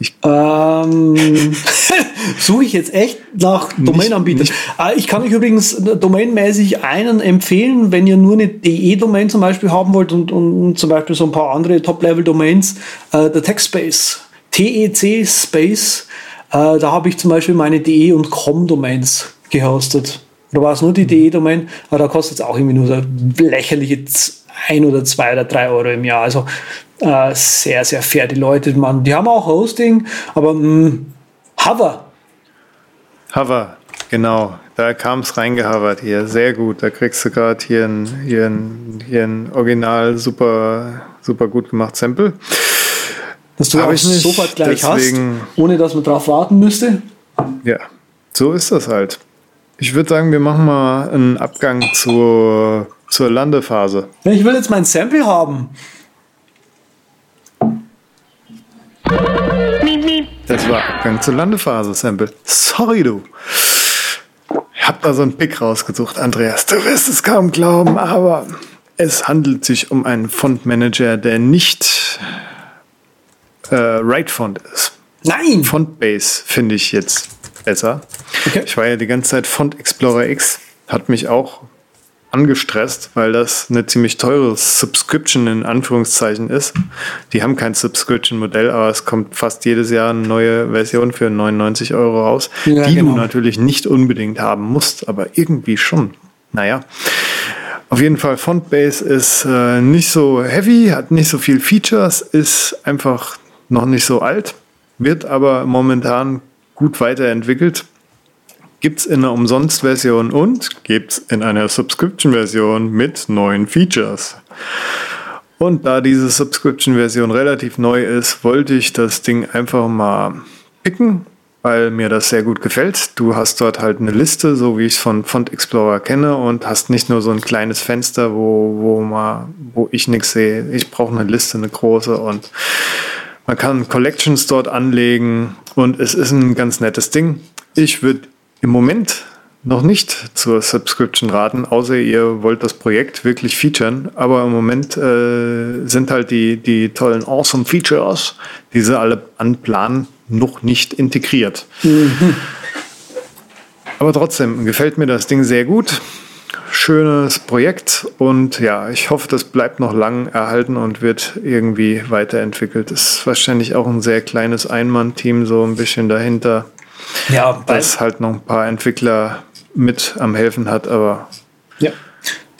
Ich, ähm, suche ich jetzt echt nach Domain-Anbietern. Ah, ich kann euch übrigens domainmäßig einen empfehlen, wenn ihr nur eine DE-Domain zum Beispiel haben wollt und, und zum Beispiel so ein paar andere Top-Level-Domains, äh, der TechSpace. TEC Space, äh, da habe ich zum Beispiel meine DE und Com-Domains gehostet. Da war es nur die DE-Domain, aber da kostet es auch irgendwie nur so lächerliche ein oder zwei oder drei Euro im Jahr. Also äh, sehr, sehr fair. Die Leute, man, die haben auch Hosting, aber mh, mm, Hover. Hover, genau. Da kam es reingehavert hier. Sehr gut. Da kriegst du gerade hier ein, hier, ein, hier ein original super, super gut gemacht Sample. Dass du auch sofort gleich deswegen, hast, ohne dass man drauf warten müsste. Ja, so ist das halt. Ich würde sagen, wir machen mal einen Abgang zur, zur Landephase. Ich will jetzt mein Sample haben. Das war Abgang zur Landephase, Sample. Sorry, du. Ich hab da so einen Pick rausgesucht, Andreas. Du wirst es kaum glauben, aber es handelt sich um einen Fondmanager, der nicht äh, Right Font ist. Nein! Fontbase finde ich jetzt besser. Okay. Ich war ja die ganze Zeit Font Explorer X, hat mich auch angestresst, weil das eine ziemlich teure Subscription in Anführungszeichen ist. Die haben kein Subscription-Modell, aber es kommt fast jedes Jahr eine neue Version für 99 Euro raus, ja, die genau. du natürlich nicht unbedingt haben musst, aber irgendwie schon. Naja. Auf jeden Fall, Fontbase ist äh, nicht so heavy, hat nicht so viel Features, ist einfach noch nicht so alt, wird aber momentan gut weiterentwickelt. Gibt es in einer Umsonst-Version und gibt es in einer Subscription-Version mit neuen Features. Und da diese Subscription-Version relativ neu ist, wollte ich das Ding einfach mal picken, weil mir das sehr gut gefällt. Du hast dort halt eine Liste, so wie ich es von Font Explorer kenne und hast nicht nur so ein kleines Fenster, wo, wo, mal, wo ich nichts sehe. Ich brauche eine Liste, eine große und man kann Collections dort anlegen und es ist ein ganz nettes Ding. Ich würde im Moment noch nicht zur Subscription raten, außer ihr wollt das Projekt wirklich featuren. Aber im Moment äh, sind halt die, die tollen Awesome Features, die sie alle anplanen, noch nicht integriert. Mhm. Aber trotzdem gefällt mir das Ding sehr gut. Schönes Projekt und ja, ich hoffe, das bleibt noch lang erhalten und wird irgendwie weiterentwickelt. Ist wahrscheinlich auch ein sehr kleines Einmann-Team, so ein bisschen dahinter. Ja, das halt noch ein paar Entwickler mit am Helfen hat, aber. Ja.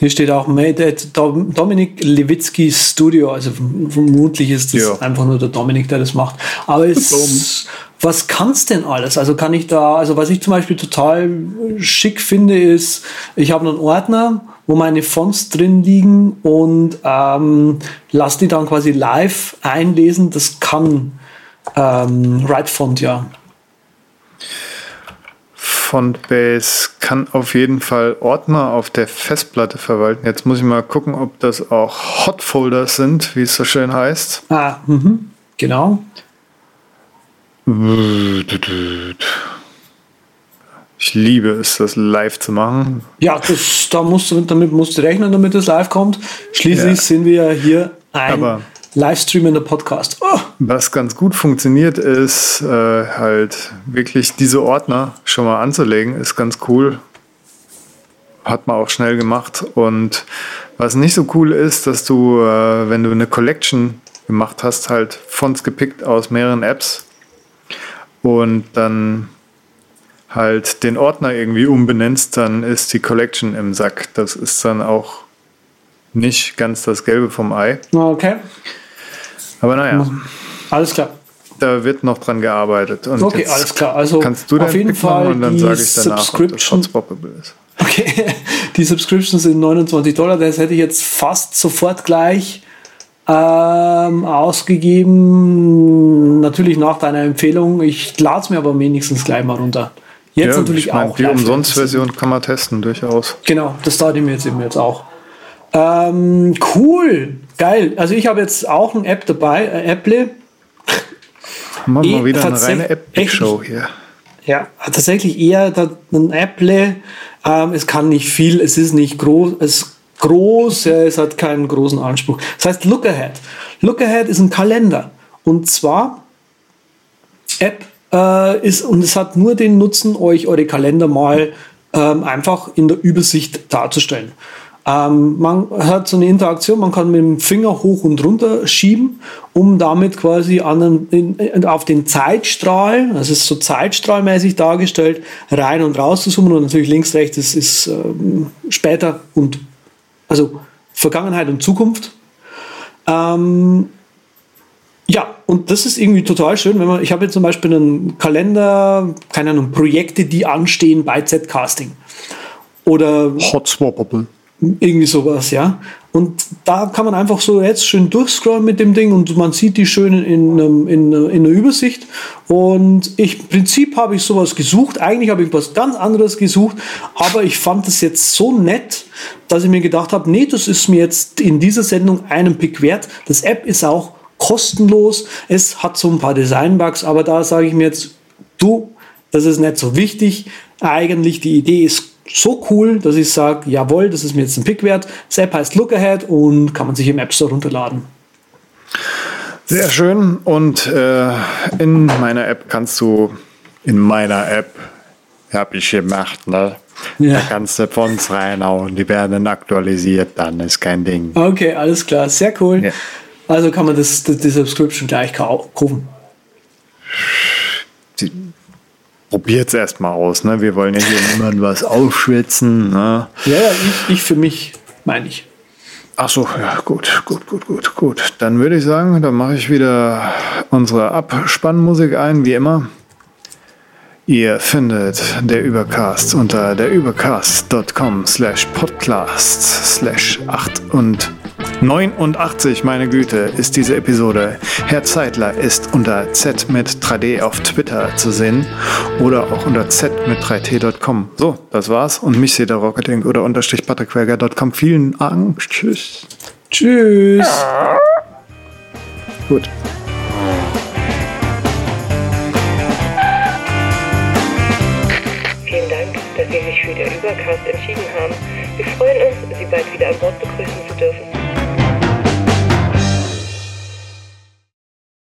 Hier steht auch Made at Dominik Lewitzki Studio. Also vermutlich ist das ja. einfach nur der Dominik, der das macht. Aber es, was kann's denn alles? Also kann ich da, also was ich zum Beispiel total schick finde, ist, ich habe einen Ordner, wo meine Fonts drin liegen und ähm, lass die dann quasi live einlesen. Das kann ähm, Write-Font ja. Fontbase kann auf jeden Fall Ordner auf der Festplatte verwalten. Jetzt muss ich mal gucken, ob das auch Hotfolders sind, wie es so schön heißt. Ah, mhm. genau. Ich liebe es, das live zu machen. Ja, das, da musst du, damit musst du rechnen, damit es live kommt. Schließlich ja. sind wir hier ein Aber Livestream in der Podcast. Oh. Was ganz gut funktioniert, ist äh, halt wirklich diese Ordner schon mal anzulegen, ist ganz cool. Hat man auch schnell gemacht. Und was nicht so cool ist, dass du, äh, wenn du eine Collection gemacht hast, halt Fonts gepickt aus mehreren Apps und dann halt den Ordner irgendwie umbenennst, dann ist die Collection im Sack. Das ist dann auch nicht ganz das Gelbe vom Ei. Okay. Aber naja. Alles klar. Da wird noch dran gearbeitet. Und okay, alles klar. Also kannst du auf jeden Fall und dann sage ich danach, Subscription, ob das ist. Okay, die Subscriptions sind 29 Dollar. Das hätte ich jetzt fast sofort gleich ähm, ausgegeben. Natürlich nach deiner Empfehlung. Ich lade es mir aber wenigstens gleich mal runter. Jetzt ja, natürlich ich mein, auch. Die Umsonst-Version kann man testen, durchaus. Genau, das da ich mir jetzt eben jetzt auch. Ähm, cool, geil. Also ich habe jetzt auch eine App dabei, äh, Apple. Machen wir eh, wieder eine reine App-Show hier. Ja, tatsächlich eher ein Apple. Ähm, es kann nicht viel, es ist nicht groß, es ist groß, ja, es hat keinen großen Anspruch. Das heißt Look Ahead. Look Ahead ist ein Kalender. Und zwar App äh, ist, und es hat nur den Nutzen, euch eure Kalender mal ähm, einfach in der Übersicht darzustellen. Ähm, man hat so eine Interaktion, man kann mit dem Finger hoch und runter schieben, um damit quasi an den, in, auf den Zeitstrahl, das ist so zeitstrahlmäßig dargestellt, rein und raus zu zoomen und natürlich links, rechts ist, ist ähm, später und also Vergangenheit und Zukunft. Ähm, ja, und das ist irgendwie total schön, wenn man, ich habe jetzt zum Beispiel einen Kalender, keine Ahnung, Projekte, die anstehen bei Z-Casting. Oder Hot Swappable. Irgendwie sowas, ja. Und da kann man einfach so jetzt schön durchscrollen mit dem Ding und man sieht die schön in, in, in, in der Übersicht. Und ich, im Prinzip habe ich sowas gesucht. Eigentlich habe ich was ganz anderes gesucht, aber ich fand es jetzt so nett, dass ich mir gedacht habe, nee, das ist mir jetzt in dieser Sendung einen Pick wert. Das App ist auch kostenlos. Es hat so ein paar Designbugs, aber da sage ich mir jetzt, du, das ist nicht so wichtig. Eigentlich die Idee ist so cool, dass ich sage, jawohl, das ist mir jetzt ein Pick wert. Das App heißt Look Ahead und kann man sich im App Store runterladen. Sehr schön. Und äh, in meiner App kannst du, in meiner App, habe ich gemacht, ne? Ja. Da kannst du Fonts reinhauen, die werden dann aktualisiert, dann ist kein Ding. Okay, alles klar, sehr cool. Ja. Also kann man das, das, die Subscription gleich kaufen. Die, probiert es erstmal aus. Ne? Wir wollen ja hier niemand was aufschwitzen. Ne? Ja, ich, ich für mich, meine ich. Ach so, ja, gut, gut, gut, gut, gut. Dann würde ich sagen, dann mache ich wieder unsere Abspannmusik ein, wie immer. Ihr findet der Übercast unter derübercast.com slash podcast slash 8 und 89, meine Güte, ist diese Episode. Herr Zeitler ist unter Z mit 3D auf Twitter zu sehen oder auch unter Z mit 3T.com. So, das war's. Und mich seht ihr Rocketing oder unterstrich patrickwerger.com. Vielen Dank. Tschüss. Tschüss. Gut. Vielen Dank Sie sich für der Übercast entschieden haben. Wir freuen uns, Sie bald wieder an Bord begrüßen zu dürfen.